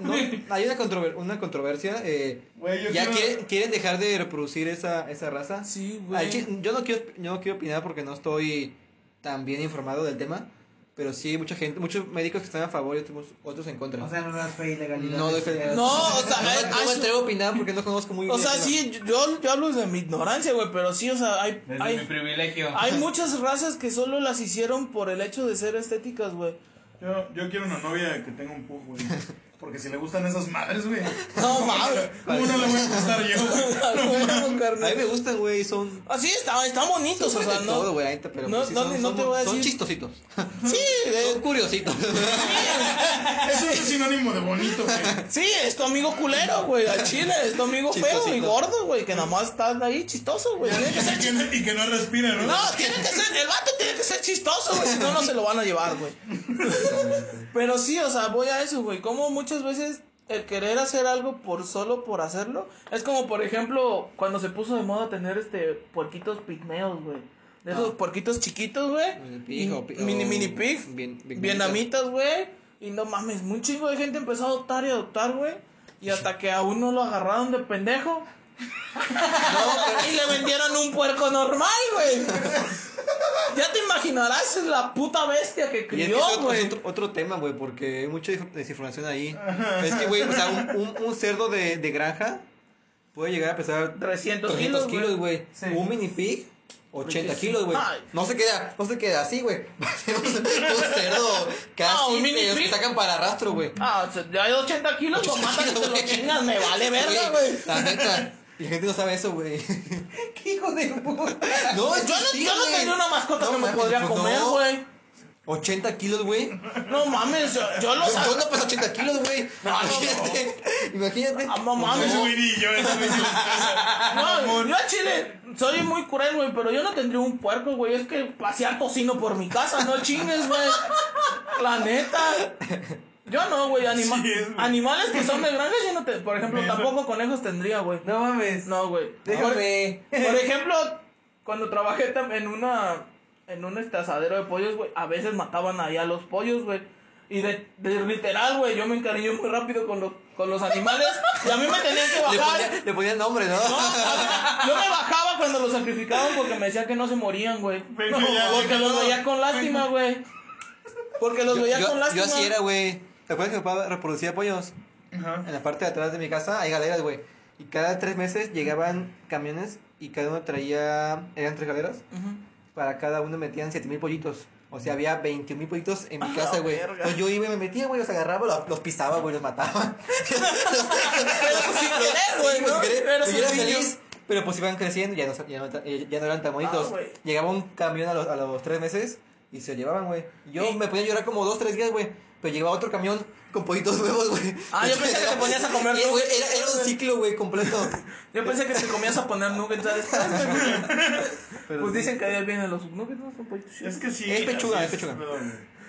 no, hay una, controver- una controversia. Eh, Güey, yo ya quiero- quieren, quieren dejar de reproducir esa, esa raza. Sí, güey. yo, no quiero, yo no quiero opinar porque no estoy tan bien informado del tema. Pero sí hay mucha gente, muchos médicos que están a favor y otros, otros en contra. O sea, no das fe y legalidad. no, doy fe- No, o sea, no, hay- no hay me atrevo a opinar porque no conozco muy O bien. sea, el tema. sí, yo, yo hablo de mi ignorancia, güey, pero sí, o sea, hay, Desde mi hay, privilegio. hay muchas razas que solo las hicieron por el hecho de ser estéticas, güey. Yo, yo quiero una novia que tenga un pug, güey. Porque si le gustan esas madres, güey. No, mames. ¿Cómo no le voy a gustar yo, güey? Huevo, A mí me gustan, güey, son... Así está, están bonitos, o sea, de no. todo, güey, ahí te- pero no- pues sí no- son, no son- te voy a son decir- chistositos. Sí, de- son curiositos. Eso es sinónimo de bonito, güey. sí, es tu amigo culero, güey, al chile, es tu amigo feo y gordo, güey, que nada más está ahí chistoso, güey. Tiene que ser Y que no- Y que no respira, ¿no? No, tiene que ser, el vato tiene que ser chistoso, güey, si no, no se lo van a llevar, güey. Pero sí, o sea, voy a eso, güey, como muchas veces el querer hacer algo por solo por hacerlo, es como, por ejemplo, cuando se puso de moda tener, este, puerquitos pigmeos, güey. De esos Ah. puerquitos chiquitos, güey. Mini pig o pi- Mini, pig. bien- bien- Vietnamitas, güey. Y no mames, un chingo de gente empezó a adoptar y adoptar, güey. Y hasta que a uno lo agarraron de pendejo. Y le vendieron un puerco normal, güey. Ya te imaginarás es la puta bestia que Y es que crió, güey. es otro, otro tema, güey, porque hay mucha desinformación ahí. Es que, güey, o sea, un, un, un cerdo de, de granja puede llegar a pesar 300 300 kilos, kilos, güey. Sí. Un mini pig, 80 Ay. kilos, güey. No se queda, no se queda así, güey. un cerdo casi Ah, un mini de los que sacan para arrastro, güey. Ah, hay 80 kilos, lo 80 matas y te kilos, lo chingas, me vale verga, güey. La neta. Y la gente no sabe eso, güey. ¿Qué hijo de puta? No, Yo no, yo no tendría una mascota No que me mames, podría pues comer, no. güey. 80 kilos, güey. No mames, yo, yo lo sabía. yo no peso 80 kilos, güey. Imagínate. Imagínate. Ah, no mames. Yo. No, yo a Chile soy muy cruel, güey, pero yo no tendría un puerco, güey. Es que pasear tocino por mi casa, no chingues, güey. La neta. Yo no, güey. Anima Sí animales que son de granja, yo no te. Por ejemplo, Me- tampoco conejos tendría, güey. No mames. No, güey. Déjame. Por, por ejemplo, cuando trabajé en una. En un asadero de pollos, güey, a veces mataban ahí a los pollos, güey. Y de, de literal, güey, yo me encariñé muy rápido con los, con los animales. Y a mí me tenían que Le bajar. ponía, le ponía nombre, ¿no? No, yo me bajaba cuando los sacrificaban porque me decían que no se morían, güey. No, porque los veía con lástima, güey. Porque los Yo, veía yo- con yo lástima. así era, güey. ¿Te acuerdas que mi papá reproducía pollos? Ajá. En la parte de atrás de mi casa hay galeras, güey. Y cada tres meses llegaban camiones y cada uno traía. Eran tres galeras. Ujú. Para cada uno metían 7 mil pollitos. O sea, había 20 mil pollitos en mi casa, güey. Pues yo iba y me metía, güey, los agarraba, los, los pisaba, güey, los mataba. Pero pues sin querer, güey, niño. feliz. Pero pues iban creciendo y ya no, ya no, ya no eran tan bonitos. Ah. Llegaba un camión a los, a los tres meses y se llevaban, güey. Yo ¿Y? me podía llorar como dos, tres días, güey. Pero llegaba otro camión con pollitos nuevos, güey. Ah, yo pensé que te ponías a comer nuggets, era, era un ciclo, güey, completo. Yo pensé que te comías a poner nuggets a. Pero Pues sí. dicen que ahí vienen los nuggets, ¿no? Son pollitos Es que sí. Es pechuga, es pechuga.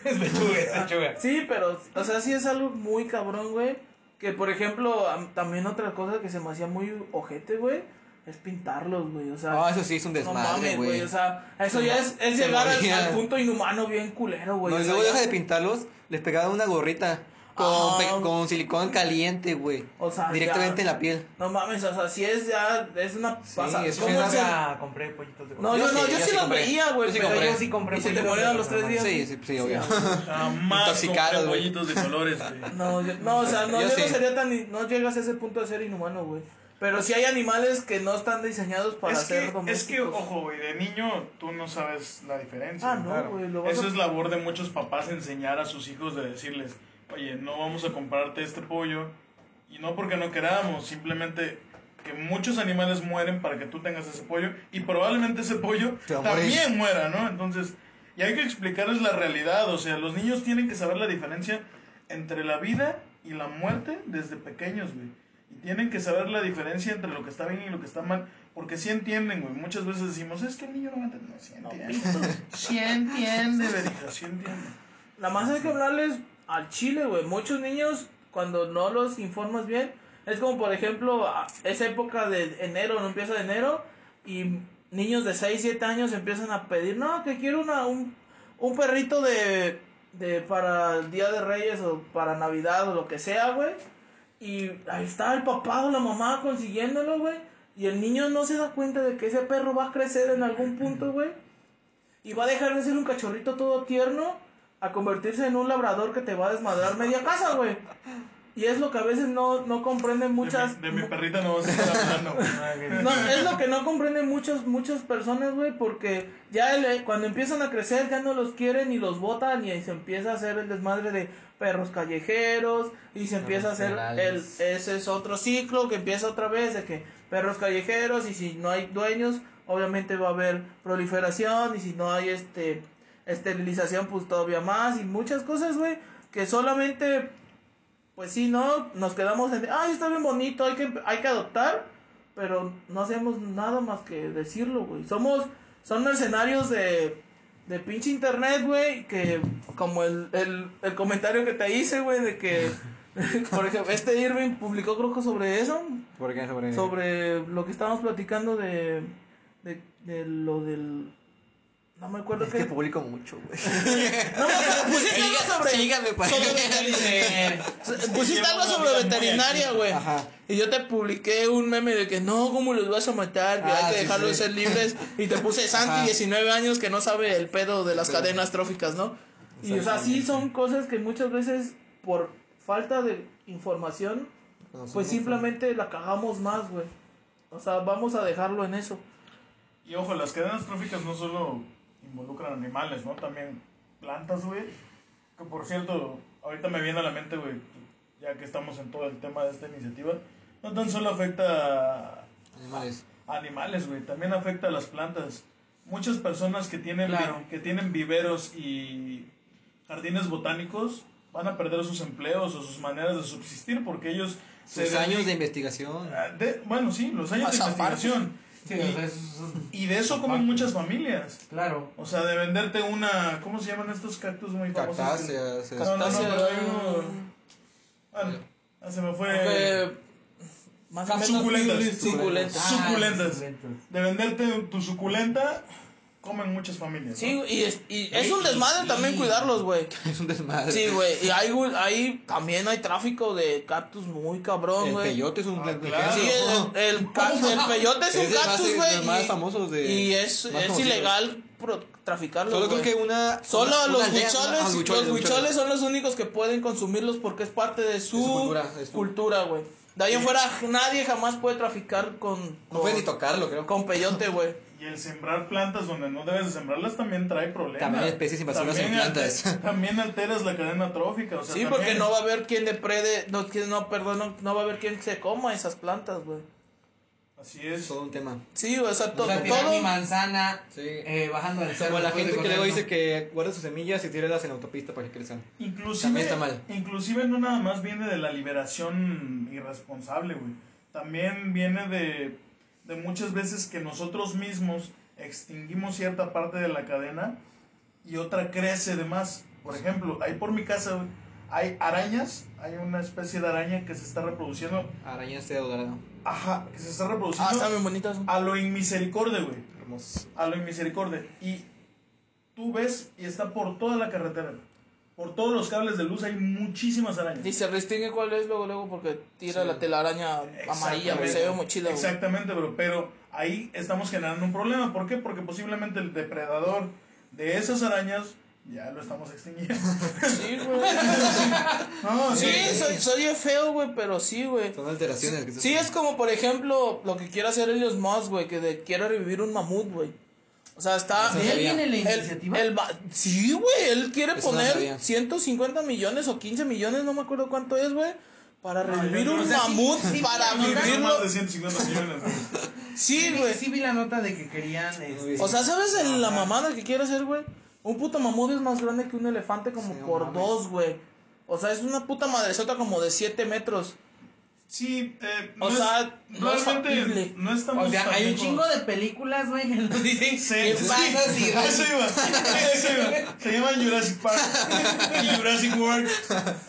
Es pechuga, es pechuga. Sí, pero, o sea, sí es algo muy cabrón, güey. Que, por ejemplo, am- también otra cosa que se me hacía muy ojete, güey, es pintarlos, güey. O sea, Ah, eso sí es un desmadre, güey. O sea, eso Se ya es, es llegar al, punto inhumano bien culero, güey. no, y luego ya- deja de pintarlos, les pegaban una gorrita con, pe- con silicón caliente, güey. O sea, Directamente ya- en la piel. No mames, o sea, si es ya, es una pasada. eso ¿Cómo es es el- nunca compré pollitos de No, yo, Yo no, sí, yo yo sí sí los compré. veía, güey, Yo sí pero compré. yo sí compré Y se te a de los tres días. Sí, sí, sí, obvio. Jamás Intoxicados, güey. pollitos de colores, güey. No, yo- no, o sea, no, Yo yo, sí. no sería tan, no llegas a ese punto de ser inhumano, güey. Pero sí hay animales que no están diseñados para Es ser que, es que, ojo, güey, de niño tú no sabes la diferencia. Ah, no, claro. güey, lo vas Eso a... es labor de muchos papás enseñar a sus hijos de decirles, oye, no vamos a comprarte este pollo. Y no porque no queramos, simplemente que muchos animales mueren para que tú tengas ese pollo. Y probablemente ese pollo también muera, ¿no? Entonces, y hay que explicarles la realidad. O sea, los niños tienen que saber la diferencia entre la vida y la muerte desde pequeños, güey. Tienen que saber la diferencia entre lo que está bien y lo que está mal. Porque sí entienden, güey. Muchas veces decimos, es que el niño no va a entender. No, sí No, entiende. Sí entiende, verija, sí entiende. Nada más hay que hablarles al chile, güey. Muchos niños, cuando no los informas bien, es como por ejemplo, a- es época de enero, no empieza de enero, y niños de 6, 7 años empiezan a pedir, no, que quiero una, un, un perrito de, de para el Día de Reyes o para Navidad o lo que sea, güey. Y ahí está el papá o la mamá consiguiéndolo, güey. Y el niño no se da cuenta de que ese perro va a crecer en algún punto, güey. Y va a dejar de ser un cachorrito todo tierno a convertirse en un labrador que te va a desmadrar media casa, güey. Y es lo que a veces no, no comprenden muchas... De mi, de mi perrita no vas a estar hablando. No, es lo que no comprenden muchas muchas personas, güey, porque ya el- cuando empiezan a crecer ya no los quieren y los botan y ahí se empieza a hacer el desmadre de perros callejeros y se empieza a hacer el ese es otro ciclo que empieza otra vez de que perros callejeros y si no hay dueños, obviamente va a haber proliferación y si no hay este esterilización pues todavía más y muchas cosas, güey, que solamente pues sí, no, nos quedamos en, ay, está bien bonito, hay que, hay que adoptar, pero no hacemos nada más que decirlo, güey. Somos, son mercenarios de, de pinche internet, güey, que como el, el, el comentario que te hice, güey, de que, por ejemplo, este Irving publicó creo que sobre eso, ¿Por qué? Sobre... sobre lo que estábamos platicando de, de, de lo del... No me acuerdo Es qué... que publico mucho, güey. No, me pusiste algo sobre... Síganme, pa. sobre veterinaria. Pusiste algo sobre veterinaria, güey. Ajá. Y yo te publiqué un meme de que no, ¿cómo los vas a matar? Que Ah, hay que sí, dejarlos sí. ser libres. Y te puse Santi, Ajá. 19 años, que no sabe el pedo de las Pero- cadenas tróficas, ¿no? Y o sea, sí son cosas que muchas veces por falta de información, pues simplemente la cagamos más, güey. O sea, vamos a dejarlo en eso. Y ojo, las cadenas tróficas no solo involucran animales, ¿no? También plantas, güey. Que por cierto, ahorita me viene a la mente, güey, ya que estamos en todo el tema de esta iniciativa, no tan solo afecta Animales. a animales, güey, también afecta a las plantas. Muchas personas que tienen, Claro. que tienen viveros y jardines botánicos van a perder sus empleos o sus maneras de subsistir porque ellos Sus dedican- años de investigación. Ah, de- bueno, sí, los años de Pasapartes. investigación. Sí, y, o sea, eso es- y de eso comen muchas familias. Claro. O sea, de venderte una. ¿Cómo se llaman estos cactus muy famosos? Cactáceas. No, no, no, Cactáceas. pero hay uno. Bueno, ah, se me fue. Que más menos Suculentas. suculentas. Ah, Suculentas. suculentas. De venderte tu suculenta, comen muchas familias. ¿no? Sí, y es, y es un desmadre también cuidarlos, güey. Es un desmadre. Sí, güey. Y hay, hay, también hay tráfico de cactus muy cabrón, El güey. peyote es un Ah, claro. Sí, el, el, el el peyote es un Es cactus, de güey. los más y- famosos de- Y es, es ilegal pro- traficarlos, Solo creo que una. Solo una- los una aldea- huicholes, ah, los huicholes son los únicos que pueden consumirlos porque es parte de su, cultura, es su- cultura, güey. De ahí en fuera nadie jamás puede traficar con, No con, puedes ni tocarlo, creo. con peyote, güey. Y el sembrar plantas donde no debes de sembrarlas también trae problemas. También hay especies invasoras en plantas. También alteras la cadena trófica. O sea, Sí, también- porque no va a haber quien deprede, no, no, perdón, no, no va a haber quien se coma esas plantas, güey. Así es. Es todo un tema. Sí, o sea, O to- sea, tirar mi todo. manzana Sí. eh, bajando del cerro. Como la gente que luego dice que guarda sus semillas y tíralas en la autopista para que crezcan. Inclusive, También está mal. inclusive no nada más viene de la liberación irresponsable, güey. También viene de, de muchas veces que nosotros mismos extinguimos cierta parte de la cadena y otra crece de más. Por ejemplo, ahí por mi casa, hay arañas, hay una especie de araña que se está reproduciendo, Araña este dorado. ajá, que se está Ah, reproduciendo bien bonitas. a lo inmisericordia, güey. Hermoso. a lo inmisericordia. Y tú ves y está por toda la carretera. Por todos los cables de luz hay muchísimas arañas. Y se restringe cuál es luego, luego, porque tira Sí. la telaraña amarilla, se ve muy. Exactamente, bro. Pero ahí estamos generando un problema. ¿Por qué? Porque posiblemente el depredador de esas arañas ya lo estamos extinguiendo. Sí, güey. no, Sí, soy, soy feo, güey, pero sí, güey. Son alteraciones. que se- Sí, es como, por ejemplo, lo que quiere hacer Elios Moss, güey, que de- quiere revivir un mamut, güey. O sea, está... Eso ¿De él viene la El- iniciativa? el va- sí, güey, él quiere Eso no poner sabía. 150 millones o 15 millones, no me acuerdo cuánto es, güey, para No, revivir un sí- mamut, sí, para no, No vivirlo. más de 150 millones. güey. Sí, Sí, güey. sí vi la nota de que querían... este, O sea, ¿sabes el- la mamada que quiere hacer, güey? Un puto mamut es más grande que un elefante como Sí, no por mames. dos, güey. O sea, es una puta madresota como de 7 metros. Sí, eh, O no sea, es, no es realmente no estamos O sea, hay un chingo de películas, güey, que nos dicen Sí, qué sí, pasa si a eso iba, eso iba. Se llama Jurassic Park y Jurassic World.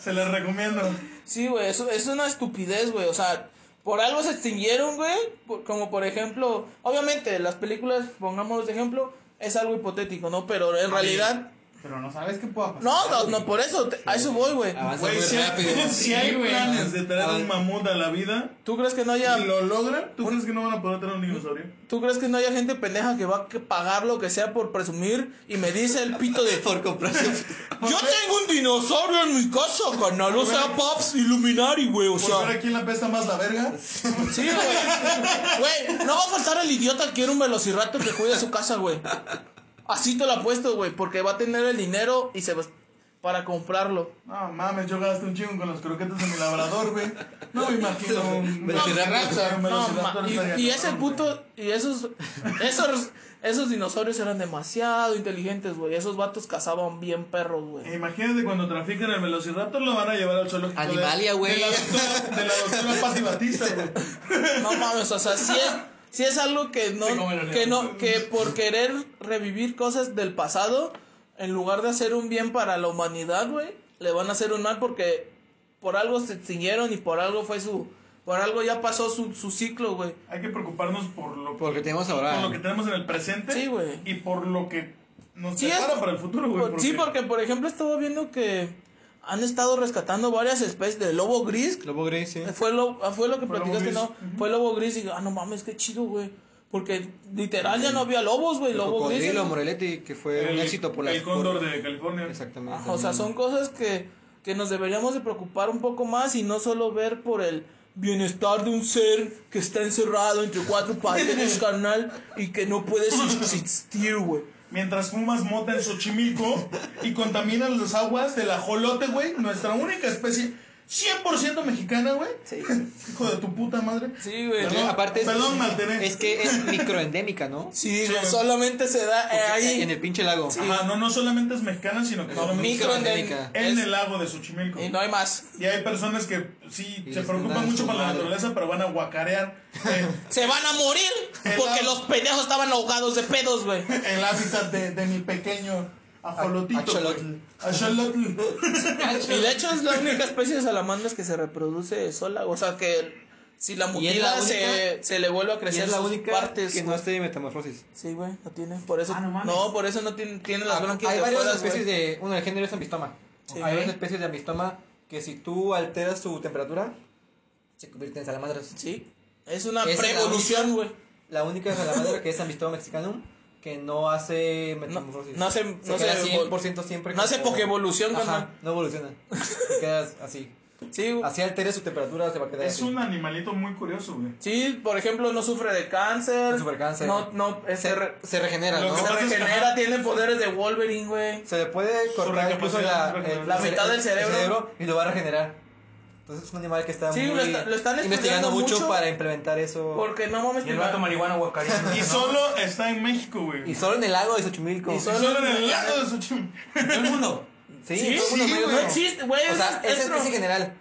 Se les recomiendo. Sí, güey, eso es una estupidez, güey. O sea, por algo se extinguieron, güey. Como por ejemplo, obviamente, las películas, pongámoslos de ejemplo, es algo hipotético, ¿no? Pero en realidad, Pero no sabes qué pueda pasar. no, no, no, por eso, te- a eso voy, güey. Avanza Güey, muy si, rápido. hay, si hay Sí, planes de traer un mamut a la vida ¿Tú crees que no haya, y lo logran, ¿tú crees que no van a poder traer un dinosaurio? tú crees que no haya gente pendeja que va a pagar lo que sea por presumir y me dice el pito de Por comprarse. Yo tengo un dinosaurio en mi casa, canal, o sea, Pops Illuminati, güey, o Por sea. ver a quién la pesta más la verga. Sí, güey. Güey, no va a faltar el idiota que quiere un velociraptor que cuide su casa, güey. Así te lo apuesto, güey, porque va a tener el dinero y se va para comprarlo. No mames, yo gasté un chingo con los croquetes de mi labrador, güey. No me imagino un Velociraptor. un No, estaría y, y ese puto y esos esos esos dinosaurios eran demasiado inteligentes, güey. Esos vatos cazaban bien perros, güey. Imagínate cuando trafican el velociraptor lo van a llevar al zoológico. Animalia, güey. De la doctora, de la doctora Patti Batista, güey. No mames, o sea, es, sí es algo que no, que no, que por querer revivir cosas del pasado, en lugar de hacer un bien para la humanidad, güey, le van a hacer un mal porque por algo se extinguieron y por algo fue su, por algo ya pasó su, su ciclo, güey. Hay que preocuparnos por lo, Porque tenemos por ahora. lo que tenemos en el presente. Sí, güey. Y por lo que nos Sí, prepara es- para el futuro, güey. Por- Sí, porque por ejemplo estaba viendo que han estado rescatando varias especies de lobo gris. Lobo gris, sí. Fue lo, ah, fue lo que Fue platicaste, gris. ¿no? Fue lobo gris y digo, ah, no mames, qué chido, güey. Porque literal ya no había lobos, güey. El Lobo gris. cocodrilo Moreletti, que fue un el, éxito por la el cóndor de California. Exactamente. O sea, son cosas que, que nos deberíamos de preocupar un poco más y no solo ver por el bienestar de un ser que está encerrado entre cuatro paredes, carnal, y que no puede subsistir, güey. Mientras fumas mota en Xochimilco y contaminas las aguas del ajolote, güey. Nuestra única especie 100% mexicana, güey. Sí, Hijo de tu puta madre. sí, güey. Perdón, Aparte, es, perdón, que es microendémica, ¿no? Sí, Sí, solamente se da eh, ahí. En el pinche lago. Ajá, no, no solamente es mexicana, sino que No, solamente microendémica. en Es- el lago de Xochimilco. Y no hay más. Y hay personas que sí Y se preocupan mucho por la naturaleza, pero van a guacarear eh, Se van a morir porque los pendejos estaban ahogados de pedos, güey. el hábitat de, de mi pequeño ajolotito. Axolotl. Y de hecho es la única especie de salamandras que se reproduce sola. O sea que si la mutila la se, se le vuelve a Y crecer es la sus única partes. que no hace de metamorfosis. Sí, güey, no tiene. Por eso. Ah, no por eso no tiene, tiene las Ah, Hay varias especies de. Uno, el género es ambistoma. Sí. Hay varias especies de ambistoma que si tú alteras su temperatura, se convierten en salamandras. Sí. Es una preevolución, güey. La única salamandra que es ambistoma mexicanum que no hace No, metamorfosis. no hace, se no queda se, 100% siempre. no hace pokevolución, Ajá, no evoluciona. Te quedas así. Sí. Así altere su temperatura, se va a quedar Es así. un animalito muy curioso, güey. Sí, por ejemplo, no sufre de cáncer. No sufre cáncer. No, no, es- se, Se, re- se regenera, ¿no? se pasa es que, regenera, tiene poderes de Wolverine, güey. Se le puede cortar incluso la, el mitad del cerebro. el y lo va a regenerar. Entonces es un animal que está Sí, muy lo está- lo están investigando mucho, mucho. para implementar eso. Porque no mames, Y el ima- marihuana guacareando. Y solo está en México, güey. Y solo en el lago de Xochimilco. Y Y solo- en el lago de Xochimilco. En todo el mundo. Sí, Sí, todo el mundo sí, güey. no no. existe, güey. O sea, es, es especie general.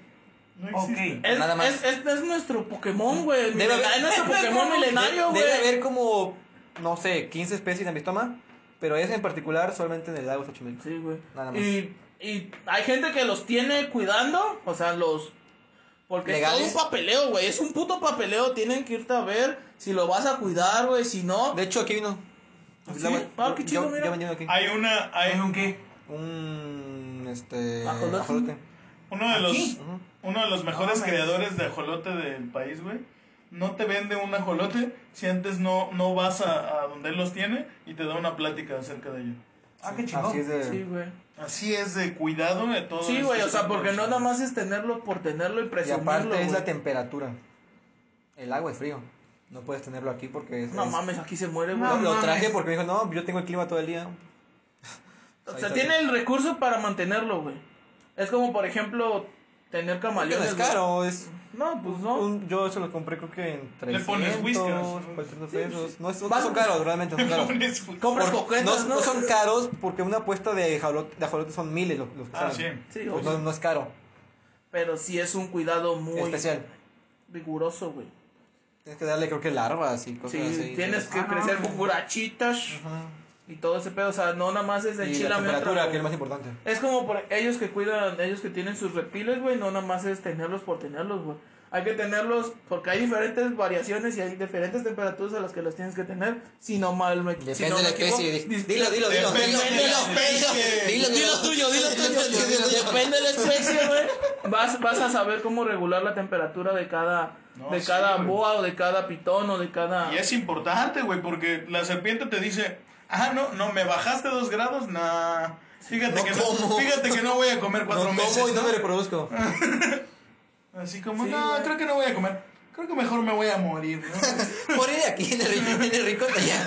No Ok. existe. es, nada más. es- es- es nuestro Pokémon, güey. Debe haber- Es nuestro Pokémon milenario, güey. Debe haber como, no sé, 15 especies de ambistoma, pero ese en particular solamente en el lago de Xochimilco. Sí, güey. Nada más. Y, y hay gente que los tiene cuidando, o sea, los... Porque ¿Legales? es todo un papeleo, güey. Es un puto papeleo. Tienen que irte a ver si lo vas a cuidar, güey. Si no... De hecho, aquí vino. ¿Sí? La- Ah, qué chido, yo- mira. yo aquí. Hay una, hay ¿En un qué? Un, este... Ajolote. ajolote. uno de los, uno de los mejores creadores de ajolote del país, güey. No te vende un ajolote si antes no, no vas a, a donde él los tiene y te da una plática acerca de ello. Ah, qué Así chingón. es de... Sí, güey. Así es de cuidado de todo. Sí, güey. O sea, porque no nada más es tenerlo por tenerlo y Y presumirlo, aparte es la temperatura. El agua es frío. No puedes tenerlo aquí porque es... No es- mames, aquí se muere, güey. No, Lo, traje porque me dijo, no, yo tengo el clima todo el día. O sea, tiene el recurso para mantenerlo, güey. Es como, por ejemplo, tener Que no camaleones. es caro, es... No, pues no. un- yo se lo compré creo que en Le 300, pones whiskas. 400 pesos. No, es- no son caros, realmente no son caros. Compras coquetas, no, ¿no? son caros porque una apuesta de ajolote, de ajolote son miles los, los que Ah, salen. sí. Sí, Pues no, no es caro, Pero sí es un cuidado muy... especial. riguroso, güey. Tienes que darle, creo que larvas y cosas Sí, así. tienes que Ah, crecer no. cucarachitas Ajá. Y todo ese pedo. O sea, no nada más es de Y chile la temperatura, que es más importante. Es como por ellos que cuidan, ellos que tienen sus reptiles, güey, no nada más es tenerlos por tenerlos, güey. Hay que tenerlos porque hay diferentes variaciones y hay diferentes temperaturas a las que las tienes que tener. Si no mal me Depende si no de la especie. Dilo, dilo, dilo. Depende dilo, de dilo, la especie. Dilo, dilo. Dilo tuyo, dilo tuyo. Depende de la especie, güey. Vas, vas a saber cómo regular la temperatura de cada, No, de sí, cada güey. boa o de cada pitón o de cada. Y es importante, güey, porque la serpiente te dice, ah, no, no, me bajaste dos grados, nah. Fíjate, No que no, fíjate que no voy a comer cuatro No meses. como y no ¿no? me reproduzco. Así como, Sí, no, güey. creo que no voy a comer. Creo que mejor me voy a morir, ¿no? Morir aquí en el, en el ricota ya.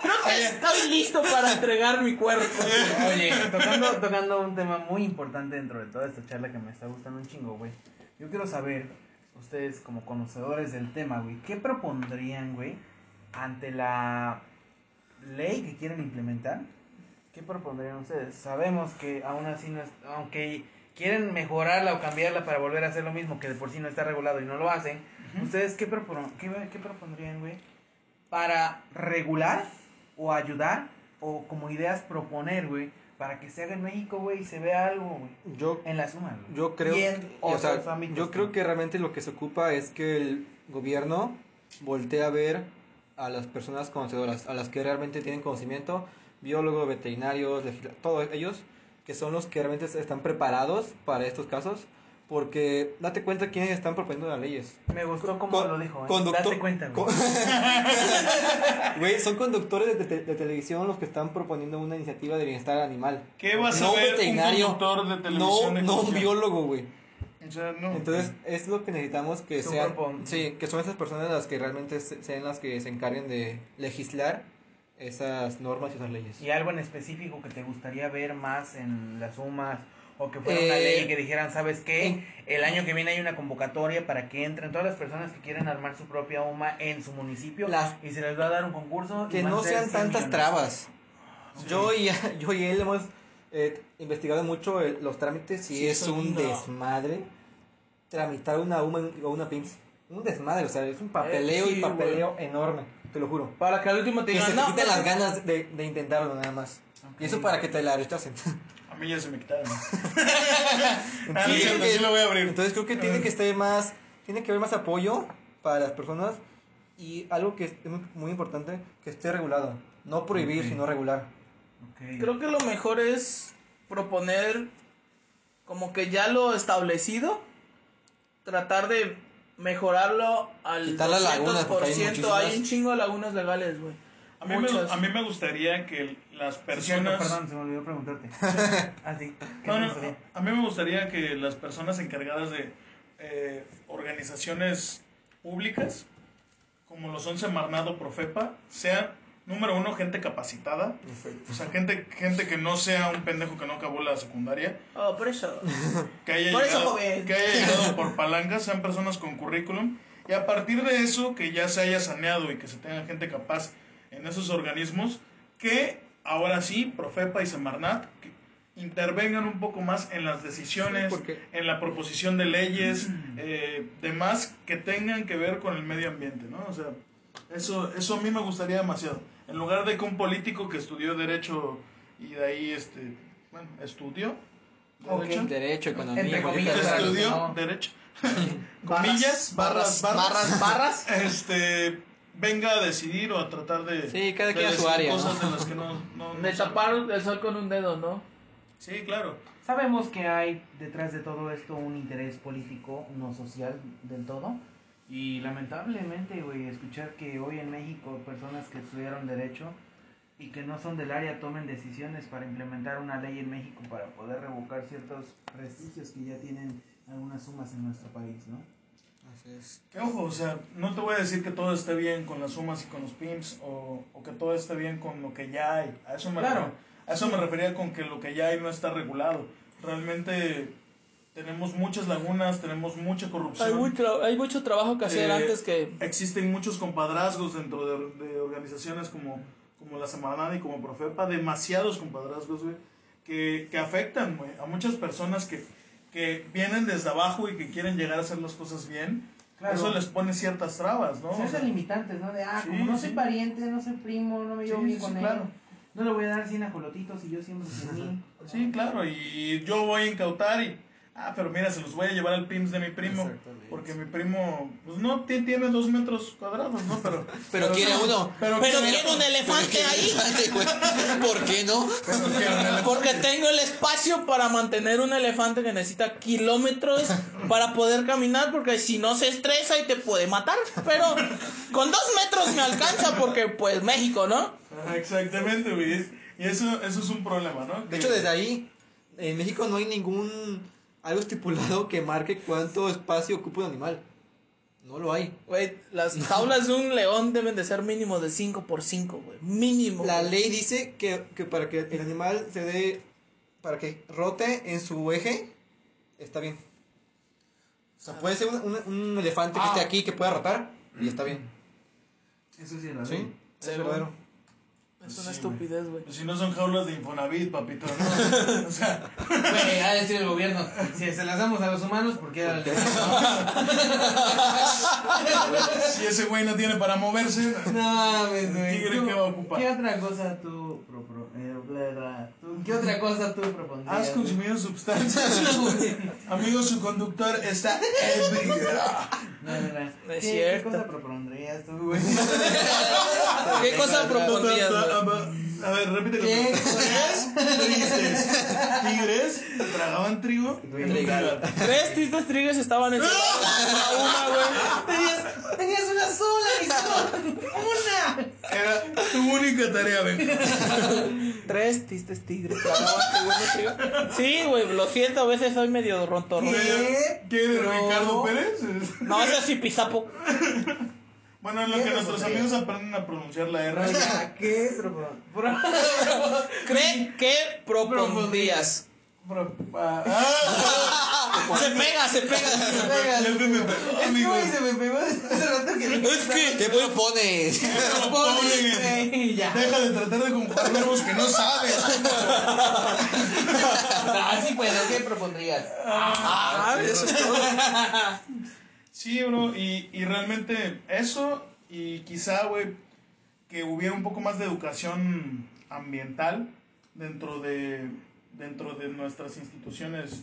Creo que estoy listo para entregar mi cuerpo. Oye, tocando, tocando un tema muy importante dentro de toda esta charla que me está gustando un chingo, güey. Yo quiero saber, ustedes como conocedores del tema, güey, ¿qué propondrían, güey, ante la ley que quieren implementar? ¿Qué propondrían ustedes? Sabemos que aún así, no es- aunque quieren mejorarla o cambiarla para volver a hacer lo mismo que de por sí no está regulado y no lo hacen, ¿ustedes qué, propon- qué, qué propondrían, güey? Para regular o ayudar o como ideas proponer, güey, para que se haga en México, güey, y se vea algo, güey, Yo, en la suma, güey. yo creo, Y en o sea, ámbitos, yo creo que realmente lo que se ocupa es que el gobierno voltee a ver a las personas conocedoras, a las que realmente tienen conocimiento, biólogos, veterinarios, todos ellos, que son los que realmente están preparados para estos casos, porque date cuenta quiénes están proponiendo las leyes. Me gustó como Con- lo dijo, ¿eh? conductor- Date cuenta, güey. con- Güey, son conductores de, te- de televisión los que están proponiendo una iniciativa de bienestar animal. ¿Qué vas a no ver un veterinario, conductor de televisión no, de no un biólogo, güey. O sea, no. Entonces, es lo que necesitamos que Son sean. Sí, que son esas personas las que realmente se- sean las que se encarguen de legislar esas normas y esas leyes. Y algo en específico que te gustaría ver más en las sumas o que fuera una Eh, ley que dijeran, ¿sabes qué? El año que viene hay una convocatoria para que entren todas las personas que quieren armar su propia UMA en su municipio Las- y se les va a dar un concurso. Que no sean 100 tantas millones. trabas. Sí. Yo, y, yo y él hemos eh, investigado mucho el- los trámites y Sí, es un no. desmadre tramitar una UMA o una PIMS. Un desmadre, o sea, es un papeleo Eh, sí, y papeleo enorme, te lo juro. Para que al último te se digan, te no, quiten no, las ganas de, de intentarlo nada más. Y eso para que te la rechacen. A mí ya se me quitaron. Entonces, creo que- sí lo voy a abrir. Entonces creo que tiene que estar más, tiene que haber más apoyo para las personas y algo que es muy, importante, que esté regulado. No prohibir, sino regular. Creo que lo mejor es proponer como que ya lo establecido, tratar de mejorarlo al Quitar las lagunas, porque hay 200%. muchísimas. Hay un chingo de lagunas legales, güey. A mí, me, a mí me gustaría que las Sí, cierto, personas... perdón, se me olvidó preguntarte. ah, sí. ¿Qué No, no, a mí me gustaría que las personas encargadas de eh, organizaciones públicas, como lo son Semarnado Profepa, sean, número uno, gente capacitada. O sea, gente, gente que no sea un pendejo que no acabó la secundaria, Oh, por eso. que haya, Por eso, llegado, joven. que haya llegado por palancas, sean personas con currículum. Y a partir de eso, que ya se haya saneado y que se tenga gente capaz en esos organismos, que ahora sí, Profepa y Semarnat, que intervengan un poco más en las decisiones, Sí, porque- en la proposición de leyes, eh, demás que tengan que ver con el medio ambiente, ¿no? O sea, eso, eso a mí me gustaría demasiado. En lugar de que un político que estudió Derecho y de ahí, este, bueno, estudió. Derecho, Derecho, economía, Entre comillas, estudió no. Derecho, Barras, comillas, barras, barras, barras, barras. este, venga a decidir o a tratar de, Sí, cada de quien a su área, cosas ¿no? de las que no, no, no tapar el sol con un dedo, ¿no? Sí, claro. Sabemos que hay detrás de todo esto un interés político, no social del todo. Y lamentablemente, güey, escuchar que hoy en México personas que estudiaron derecho y que no son del área tomen decisiones para implementar una ley en México para poder revocar ciertos prestigios que ya tienen algunas sumas en nuestro país, ¿no? Que ojo, o sea, no te voy a decir que todo esté bien con las sumas y con los PIMS o, o que todo esté bien con lo que ya hay. A eso me, Claro. a eso me refería con que lo que ya hay no está regulado. Realmente tenemos muchas lagunas, tenemos mucha corrupción. Hay mucho, hay mucho trabajo que hacer Eh, antes que... Existen muchos compadrazgos dentro de, de organizaciones como, como la Semanada y como Profepa, demasiados compadrazgos, güey, que, que afectan, güey, a muchas personas que, que vienen desde abajo y que quieren llegar a hacer las cosas bien Claro. eso les pone ciertas trabas, ¿no? O sea, limitantes, ¿no? De, ah, Sí, como no sí. soy pariente, no soy primo, no me llevo Sí, bien con él. claro. No le voy a dar 100 ajolotitos y yo siempre 100 mil. sí, claro, y yo voy a incautar y, ah, pero mira, se los voy a llevar al PIMS de mi primo, porque mi primo, pues no, ti- tiene dos metros cuadrados, ¿no? Pero, Pero quiere uno. Pero, Pero quiere- un elefante ahí. güey. ¿Por qué no? pero. Porque tengo el espacio para mantener un elefante que necesita kilómetros para poder caminar, porque si no se estresa y te puede matar. Pero con dos metros me alcanza porque pues México, ¿no? Exactamente, güey. Y eso, eso es un problema, ¿no? De hecho, desde ahí, en México no hay ningún algo estipulado que marque cuánto espacio ocupa un animal. No lo hay. Güey, las jaulas de un león deben de ser mínimo de 5 por 5, güey. Mínimo. La ley dice que, que para que el animal se dé, para que rote en su eje, está bien. O sea, puede ser un, un- un elefante que Ah. esté aquí que pueda rotar y está bien. Eso sí es la ¿Sí? Es Sí, verdadero. Es una Sí, estupidez, güey. Pues si no son jaulas de Infonavit, papito, ¿no? O sea, Güey, ha de decir el gobierno. Si se las damos a los humanos, ¿por qué al si ese güey no tiene para moverse, No mames, güey. ¿Tigre Tú, qué va a ocupar? ¿Qué otra cosa tú, pro, pro- eh, bla, bla, tú- ¿Qué otra cosa tú propondrías? has consumido sustancias. Amigo, su conductor está ebrio. No, no, no. ¿Qué, cierto. ¿Qué cosa propondrías tú, güey? ¿Qué cosa propondrías, güey? A ver, repite ¿Qué? Tres tristes tigres tragaban trigo. Tres tristes trigues estaban en una, güey. Tenías, tenías una sola, Nicole. Una. Era tu única tarea, ven. Tres tristes tigres. tragaban trigo. Sí, güey, lo siento, a veces soy medio rontorro. ¿Qué? ¿Quién es Pero- Ricardo Pérez? No, ese sí pisapo. Bueno, en lo ¿Qué que nuestros amigos aprenden a pronunciar la R. ¿qué pro- ¿Cree que propondrías? Pro- ah, ah, Se pega, se pega. Me pegó, Es que, amigo. güey, se me pegó hace rato que Es que. ¿Qué propones? Güey, ya. Deja de tratar de conjugar verbos que no sabes. Así pues, ¿qué propondrías? Ah, eso es todo. Sí, bro, y, y realmente eso, y quizá, güey, que hubiera un poco más de educación ambiental dentro de, dentro de nuestras instituciones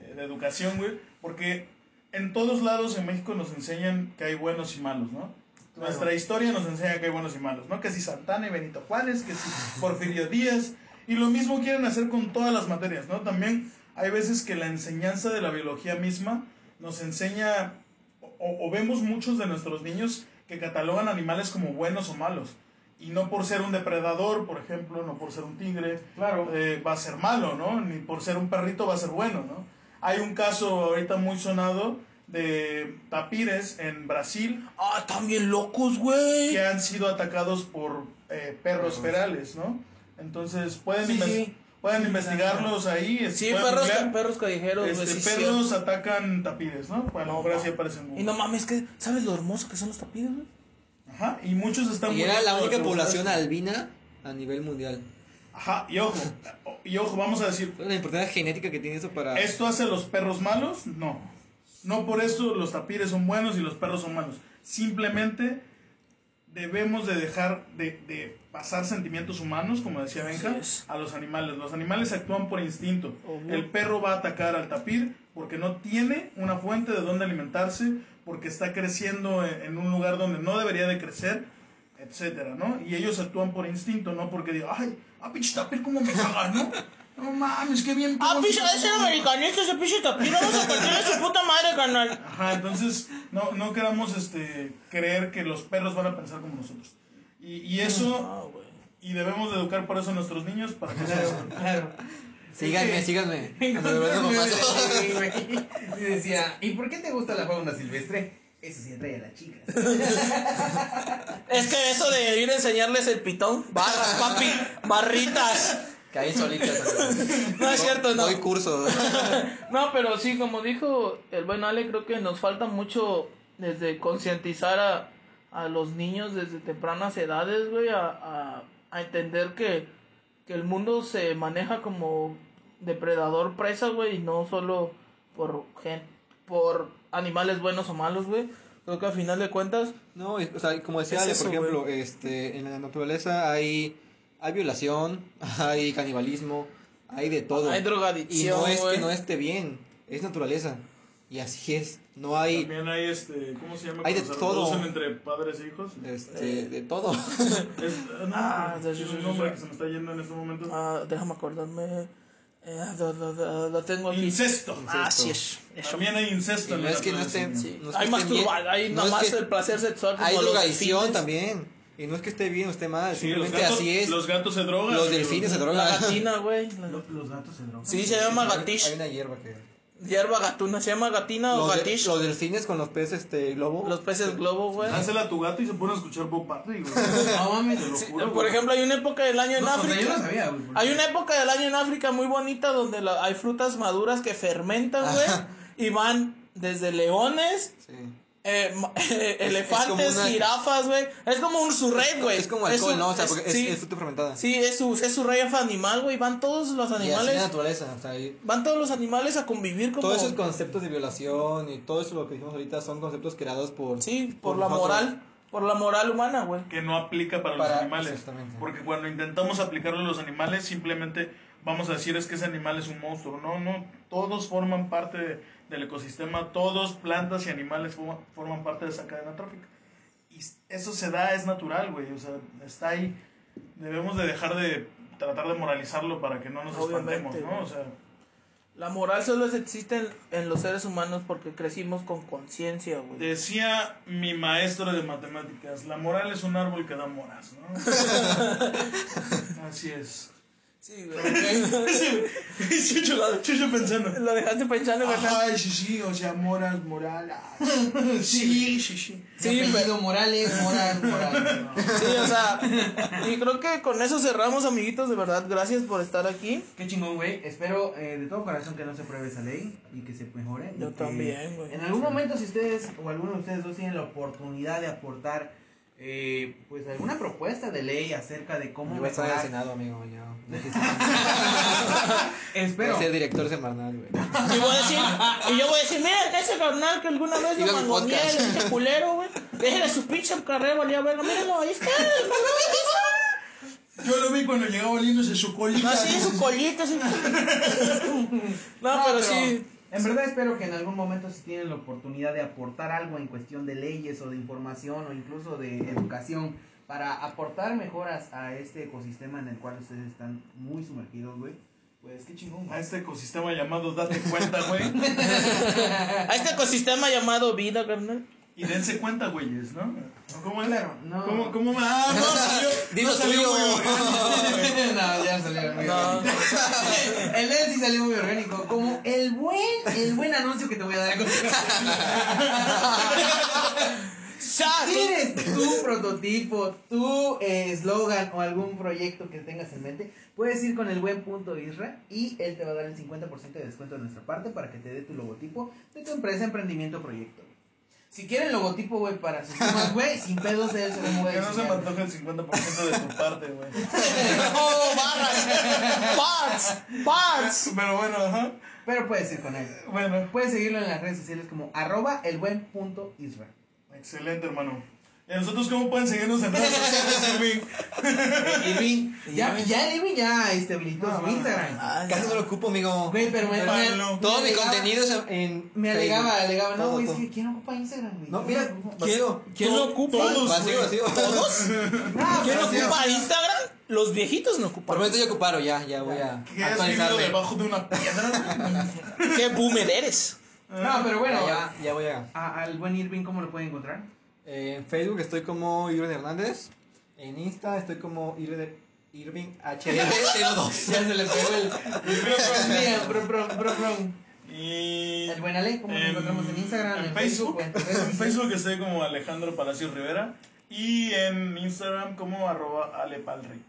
eh, de educación, güey, porque en todos lados en México nos enseñan que hay buenos y malos, ¿no? Nuestra historia nos enseña que hay buenos y malos, ¿no? Que si Santana y Benito Juárez, que si Porfirio Díaz, y lo mismo quieren hacer con todas las materias, ¿no? También hay veces que la enseñanza de la biología misma nos enseña, o, o vemos muchos de nuestros niños que catalogan animales como buenos o malos, y no por ser un depredador, por ejemplo, no por ser un tigre, Claro. eh, va a ser malo, ¿no? Ni por ser un perrito va a ser bueno, ¿no? Hay un caso ahorita muy sonado de tapires en Brasil Ah, también locos, güey. que han sido atacados por eh, perros ferales, ¿no? Entonces pueden, Sí, sí. Pueden investigarlos ahí. es- Sí, pueden perros, perros callejeros. Este, sí, perros atacan tapires, ¿no? Bueno, a lo mejor así aparecen. Y no mames, que ¿sabes lo hermoso que son los tapides, güey? Ajá, y muchos están Y era la única población albina a nivel mundial. Ajá, y ojo, y ojo, vamos a decir, La importancia genética que tiene eso para... ¿esto hace a los perros malos? No. No por eso los tapires son buenos y los perros son malos. Simplemente debemos de dejar de, de pasar sentimientos humanos, como decía Benja, es. a los animales. Los animales actúan por instinto. Obvio. El perro va a atacar al tapir porque no tiene una fuente de donde alimentarse, porque está creciendo en, un lugar donde no debería de crecer, etcétera, ¿no? Y ellos actúan por instinto, no porque digan, ay, ah, pinche tapir, cómo me caga, ¿no? No mames, qué bien. Ah, pinche, se- ese americanista, ese pinche tapir. Vamos a partirle su puta madre, canal. Ajá, entonces no, no queramos este, creer que los perros van a pensar como nosotros. Y, y eso, y debemos de educar por eso a nuestros niños para que Claro, hagan. claro. Síganme, síganme. Y decía, ¿y por qué te gusta la fauna silvestre? Eso sí atrae a las chicas. Es que eso de ir a enseñarles el pitón, barras, papi, barritas. Caí solitas. No es cierto, no. Doy curso. No, pero sí, como dijo el buen Ale, creo que nos falta mucho desde concientizar a, a los niños desde tempranas edades, güey, a, a, a entender que, que el mundo se maneja como depredador presa, güey, y no solo por gen, por animales buenos o malos, güey. Creo que al final de cuentas, No, y- o sea, como decía Es Ale, eso, por ejemplo, este, en la naturaleza hay, hay violación, hay canibalismo, hay de todo. hay y drogadicción, no es güey. que no esté bien, es naturaleza. Y así es, no hay También hay este, ¿cómo se llama? Hay de todo. entre padres e hijos. este, de todo. Es, no, Ah, sí, sí, un nombre que se me está yendo en este momento. Ah, déjame acordarme. Eh, lo, lo- lo- lo tengo aquí. Incesto. Ah, sí es. Eso. También hay incesto. Y en no la es que no naturaleza. esté- Sí. no es que hay esté masturba, bien. hay No nada es más que- el placer sexual. hay drogadicción también. Y no es que esté bien o esté mal, Sí, los simplemente gatos, así es. los gatos se drogan. Los delfines se La drogan. gatina, güey. La- Lo- Los gatos se drogan. Sí, se llama gatish. Hay una hierba que... Hierba gatuna, se llama gatina o Los, de- gatish. los delfines con los peces este, globo. Los peces globo, güey. Dásela a tu gato y se pone a escuchar Bob Marley, güey. No mames. Te lo Sí, juro, por ejemplo, hay una época del año en No, sea, África. yo no sabía, güey. porque- Hay una época del año en África muy bonita donde la- hay frutas maduras que fermentan, güey. Y van desde leones, Sí. Eh, ma- es elefantes, una- jirafas, güey. Es como un surrey, güey. Es como alcohol, un- ¿no? O sea, es- porque es, sí, es fruta fermentada. sí, es su, es su rey animal, güey. Van todos los Y así animales. la naturaleza, o sea, y Van todos los animales a convivir como. todos esos conceptos de violación y todo eso lo que dijimos ahorita son conceptos creados por... Sí, por, por la nosotros. moral. Por la moral humana, güey. que no aplica para, Para- los animales. exactamente. Porque cuando intentamos aplicarlo a los animales, simplemente vamos a decir es que ese animal es un monstruo. No, no, todos forman parte de- del ecosistema, todos, plantas y animales forman, forman parte de esa cadena trófica. Y eso se da, es natural, güey. O sea, está ahí. Debemos de dejar de tratar de moralizarlo para que no nos Obviamente, espantemos, ¿no? O sea, La moral solo existe en, en los seres humanos porque crecimos con conciencia, güey. decía mi maestro de matemáticas, la moral es un árbol que da moras, ¿no? Así es. Sí, güey. Chucho, Chucho pensando. Lo dejaste pensando, ¿verdad? Ay, sí, sí, o sea, moras, moral. ah. Sí, sí, sí. Sí, pero- Morales, moral, moral. no. Sí, o sea, y creo que con eso cerramos, amiguitos, de verdad, gracias por estar aquí. Qué chingón, güey. Espero eh, de todo corazón que no se pruebe esa ley y que se mejore. Yo también, güey. En algún momento, si ustedes o alguno de ustedes dos tienen la oportunidad de aportar, eh, pues alguna propuesta de ley acerca de cómo Yo voy a estar en el mejorar. Senado, amigo. Yo, Espero. Voy a ser director semanal, güey. Y voy a decir, y yo voy a decir, mira, ese carnal que alguna vez lo mangoneé, dije culero, güey. Déjale su pinche carrera, valía verga, míralo, ahí está, Yo lo vi cuando llegaba oliéndose su colita. así su collita, así. No, pero sí. En verdad espero que en algún momento si tienen la oportunidad de aportar algo en cuestión de leyes o de información o incluso de educación para aportar mejoras a este ecosistema en el cual ustedes están muy sumergidos, güey. Pues qué chingón, A güey. este ecosistema llamado Date Cuenta, güey. A este ecosistema llamado vida, carnal. Y dense cuenta, güeyes, ¿no? ¿Cómo es? Claro, no. ¿Cómo, cómo? Ah, no, salió. Dilo no salió muy orgánico. no, ya salió muy No. orgánico. El él sí salió muy orgánico. Como el buen, el buen anuncio que te voy a dar a ¿Tienes tu prototipo, tu eh, eslogan o algún proyecto que tengas en mente? Puedes ir con el buen punto Isra y él te va a dar el 50% de descuento de nuestra parte para que te dé tu logotipo de tu empresa, emprendimiento o proyecto. Si quieren logotipo, güey, para sus temas, güey, sin pedos él se lo. Que no se me antoje el 50% de tu parte, güey. ¡Oh, barras! ¡Parts! ¡Parts! Pero bueno, ajá. Pero puedes ir con él. Bueno, Puedes seguirlo en las redes sociales como arroba el buen punto Isra. excelente, hermano. ¿Y a nosotros cómo pueden seguirnos en redes sociales, Irving? Irving, ya, ya el Irving ya este, habilitó su Instagram. Ah, Casi no lo ocupo, amigo. Güey, pero me, Todo mi alegaba- contenido es en. Me Facebook. alegaba, alegaba, no, Todo, güey, es todo. que ¿quién ocupa Instagram, güey? No, mira, ¿quién, ¿Quién lo ocupa? Todos, Vacío, güey. vacío. ¿Todos? No, ¿Quién pero ocupa Instagram? Los viejitos no ocupan. Prometo yo ocuparlo, ya, ya voy a ¿Qué has vivido actualizarme. debajo de una piedra? ¿Qué boomer eres? No, pero bueno, Ya, ya, voy a. a- al buen Irving, ¿cómo lo puede encontrar? Eh, en Facebook estoy como Irving Hernández. En Insta estoy como Irving, Irving HL02. Ya se le pegó el... Y... El buen Ale, ¿cómo lo en- encontramos en Instagram, En en Facebook. Facebook, en? Facebook estoy como Alejandro Palacios Rivera. Y en Instagram como arroba alepalrip.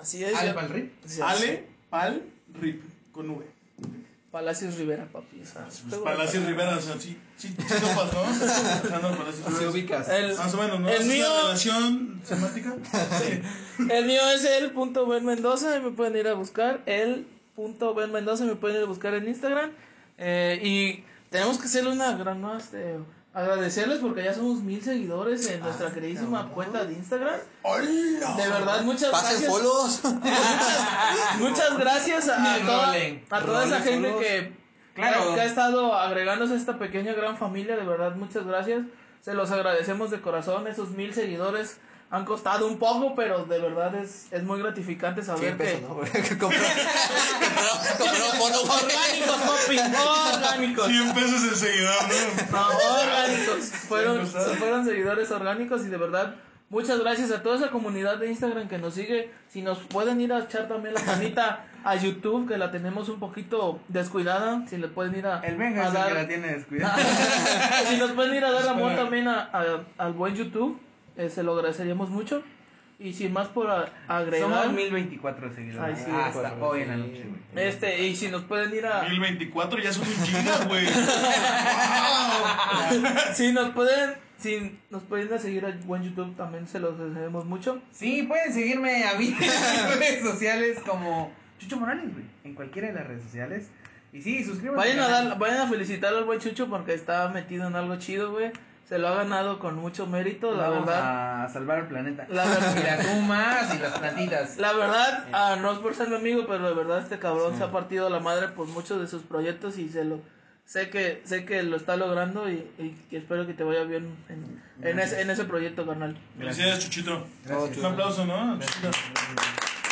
Así es. Ale ya- Palrip. Sí, Ale Pal Rip con V. Palacios Rivera, papi. o sea, Pues Palacios Rivera, o sea, sí, sí, sí topas, ¿no? Alejandro Palacios Rivera. ubicas. El, Más o menos, ¿no? El ¿Es mío- una relación semántica? Sí. el mío es el punto Ben Mendoza y me pueden ir a buscar. El punto Ben Mendoza me pueden ir a buscar en Instagram. Eh, y tenemos que hacerle una gran, ¿no? Este, agradecerles porque ya somos mil seguidores en nuestra queridísima cabrón. cuenta de Instagram. ¡Hola! De verdad, muchas Pasen gracias. follows. Muchas gracias a, a toda, a toda esa gente que, Claro. que ha estado agregándose a esta pequeña gran familia. De verdad, muchas gracias. Se los agradecemos de corazón. Esos mil seguidores han costado un poco, pero de verdad es, es muy gratificante saber 100 pesos, que. ¿no? Orgánicos, papi, orgánicos. 100 pesos el seguidor, ¿no? No, orgánicos. Fueron, fueron seguidores orgánicos y de verdad, muchas gracias a toda esa comunidad de Instagram que nos sigue. Si nos pueden ir a echar también la manita a YouTube, que la tenemos un poquito descuidada. Si le pueden ir a, El Benja a es el dar- que la tiene descuidada. si nos pueden ir a dar amor también a, a- al buen YouTube, eh, se lo agradeceríamos mucho. Y sin más por a- agregar, Somos 1024 seguidores. Ay, sí, Hasta hoy sí. en la noche, güey. este, y si nos pueden ir a, 1024 ya son un giga, güey. si nos pueden, si nos pueden ir a seguir al buen YouTube, también se los agradecemos mucho. Sí, pueden seguirme a mí en redes sociales como Chucho Morales, güey. En cualquiera de las redes sociales. Y sí, suscríbanse. Vayan a, dar, vayan a felicitar al buen Chucho porque está metido en algo chido, güey. Se lo ha ganado con mucho mérito, la Vamos verdad. a salvar el planeta. La verdad. Y las humas y las plantitas. La verdad, ah, no es por ser mi amigo, pero de verdad este cabrón se ha partido la madre por muchos de sus proyectos y se lo sé que sé que lo está logrando y, y que espero que te vaya bien en, en ese, en ese proyecto, carnal. Gracias, Chuchito. Gracias. Un aplauso, ¿no? Chuchito.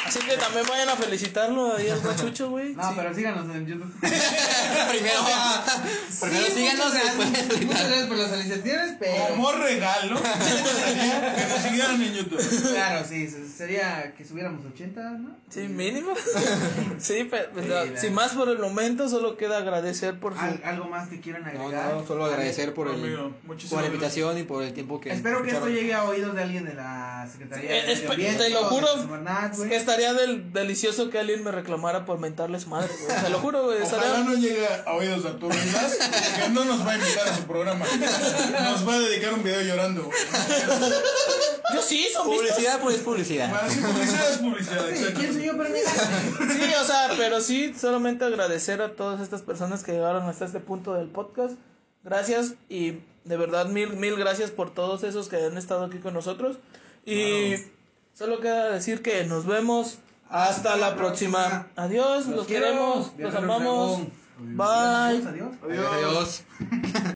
Así que también vayan a felicitarlo ahí al buen Chucho, güey. No, pero síganos en YouTube. Primero, primero Sí, síganos muchas y después gracias, Muchas gracias por las felicitaciones, pero. Como regalo, que nos siguieran en YouTube. Claro, sí, se- sería que subiéramos 80, ¿no? Sí, mínimo. sí, pero pues, Sí, la- sin más por el momento, solo queda agradecer por su... Al- ¿Algo más que quieran agregar? no, solo agradecer por, el, Amigo, por la invitación y por el tiempo que Espero que esto llegue a oídos de alguien de la Secretaría de Medio Ambiente te lo juro, güey. que estaría del, delicioso que alguien me reclamara por mentarle su madre, güey. Te lo juro, güey. Ojalá Estaría... no llegue a oídos de Arturo Islas, que no nos va a invitar a su programa. Nos va a dedicar un video llorando. güey. Yo sí, son vistos. Publicidad, pues publicidad. Para si publicidad es publicidad, Sí. ¿Quién soy yo negarme? Sí, o sea, pero sí, solamente agradecer a todas estas personas que llegaron hasta este punto del podcast. Gracias y de verdad mil, mil gracias por todos esos que han estado aquí con nosotros. Y solo queda decir que nos vemos hasta la próxima. Adiós, los, queremos, los amamos. Bye. Adiós. Adiós. Adiós.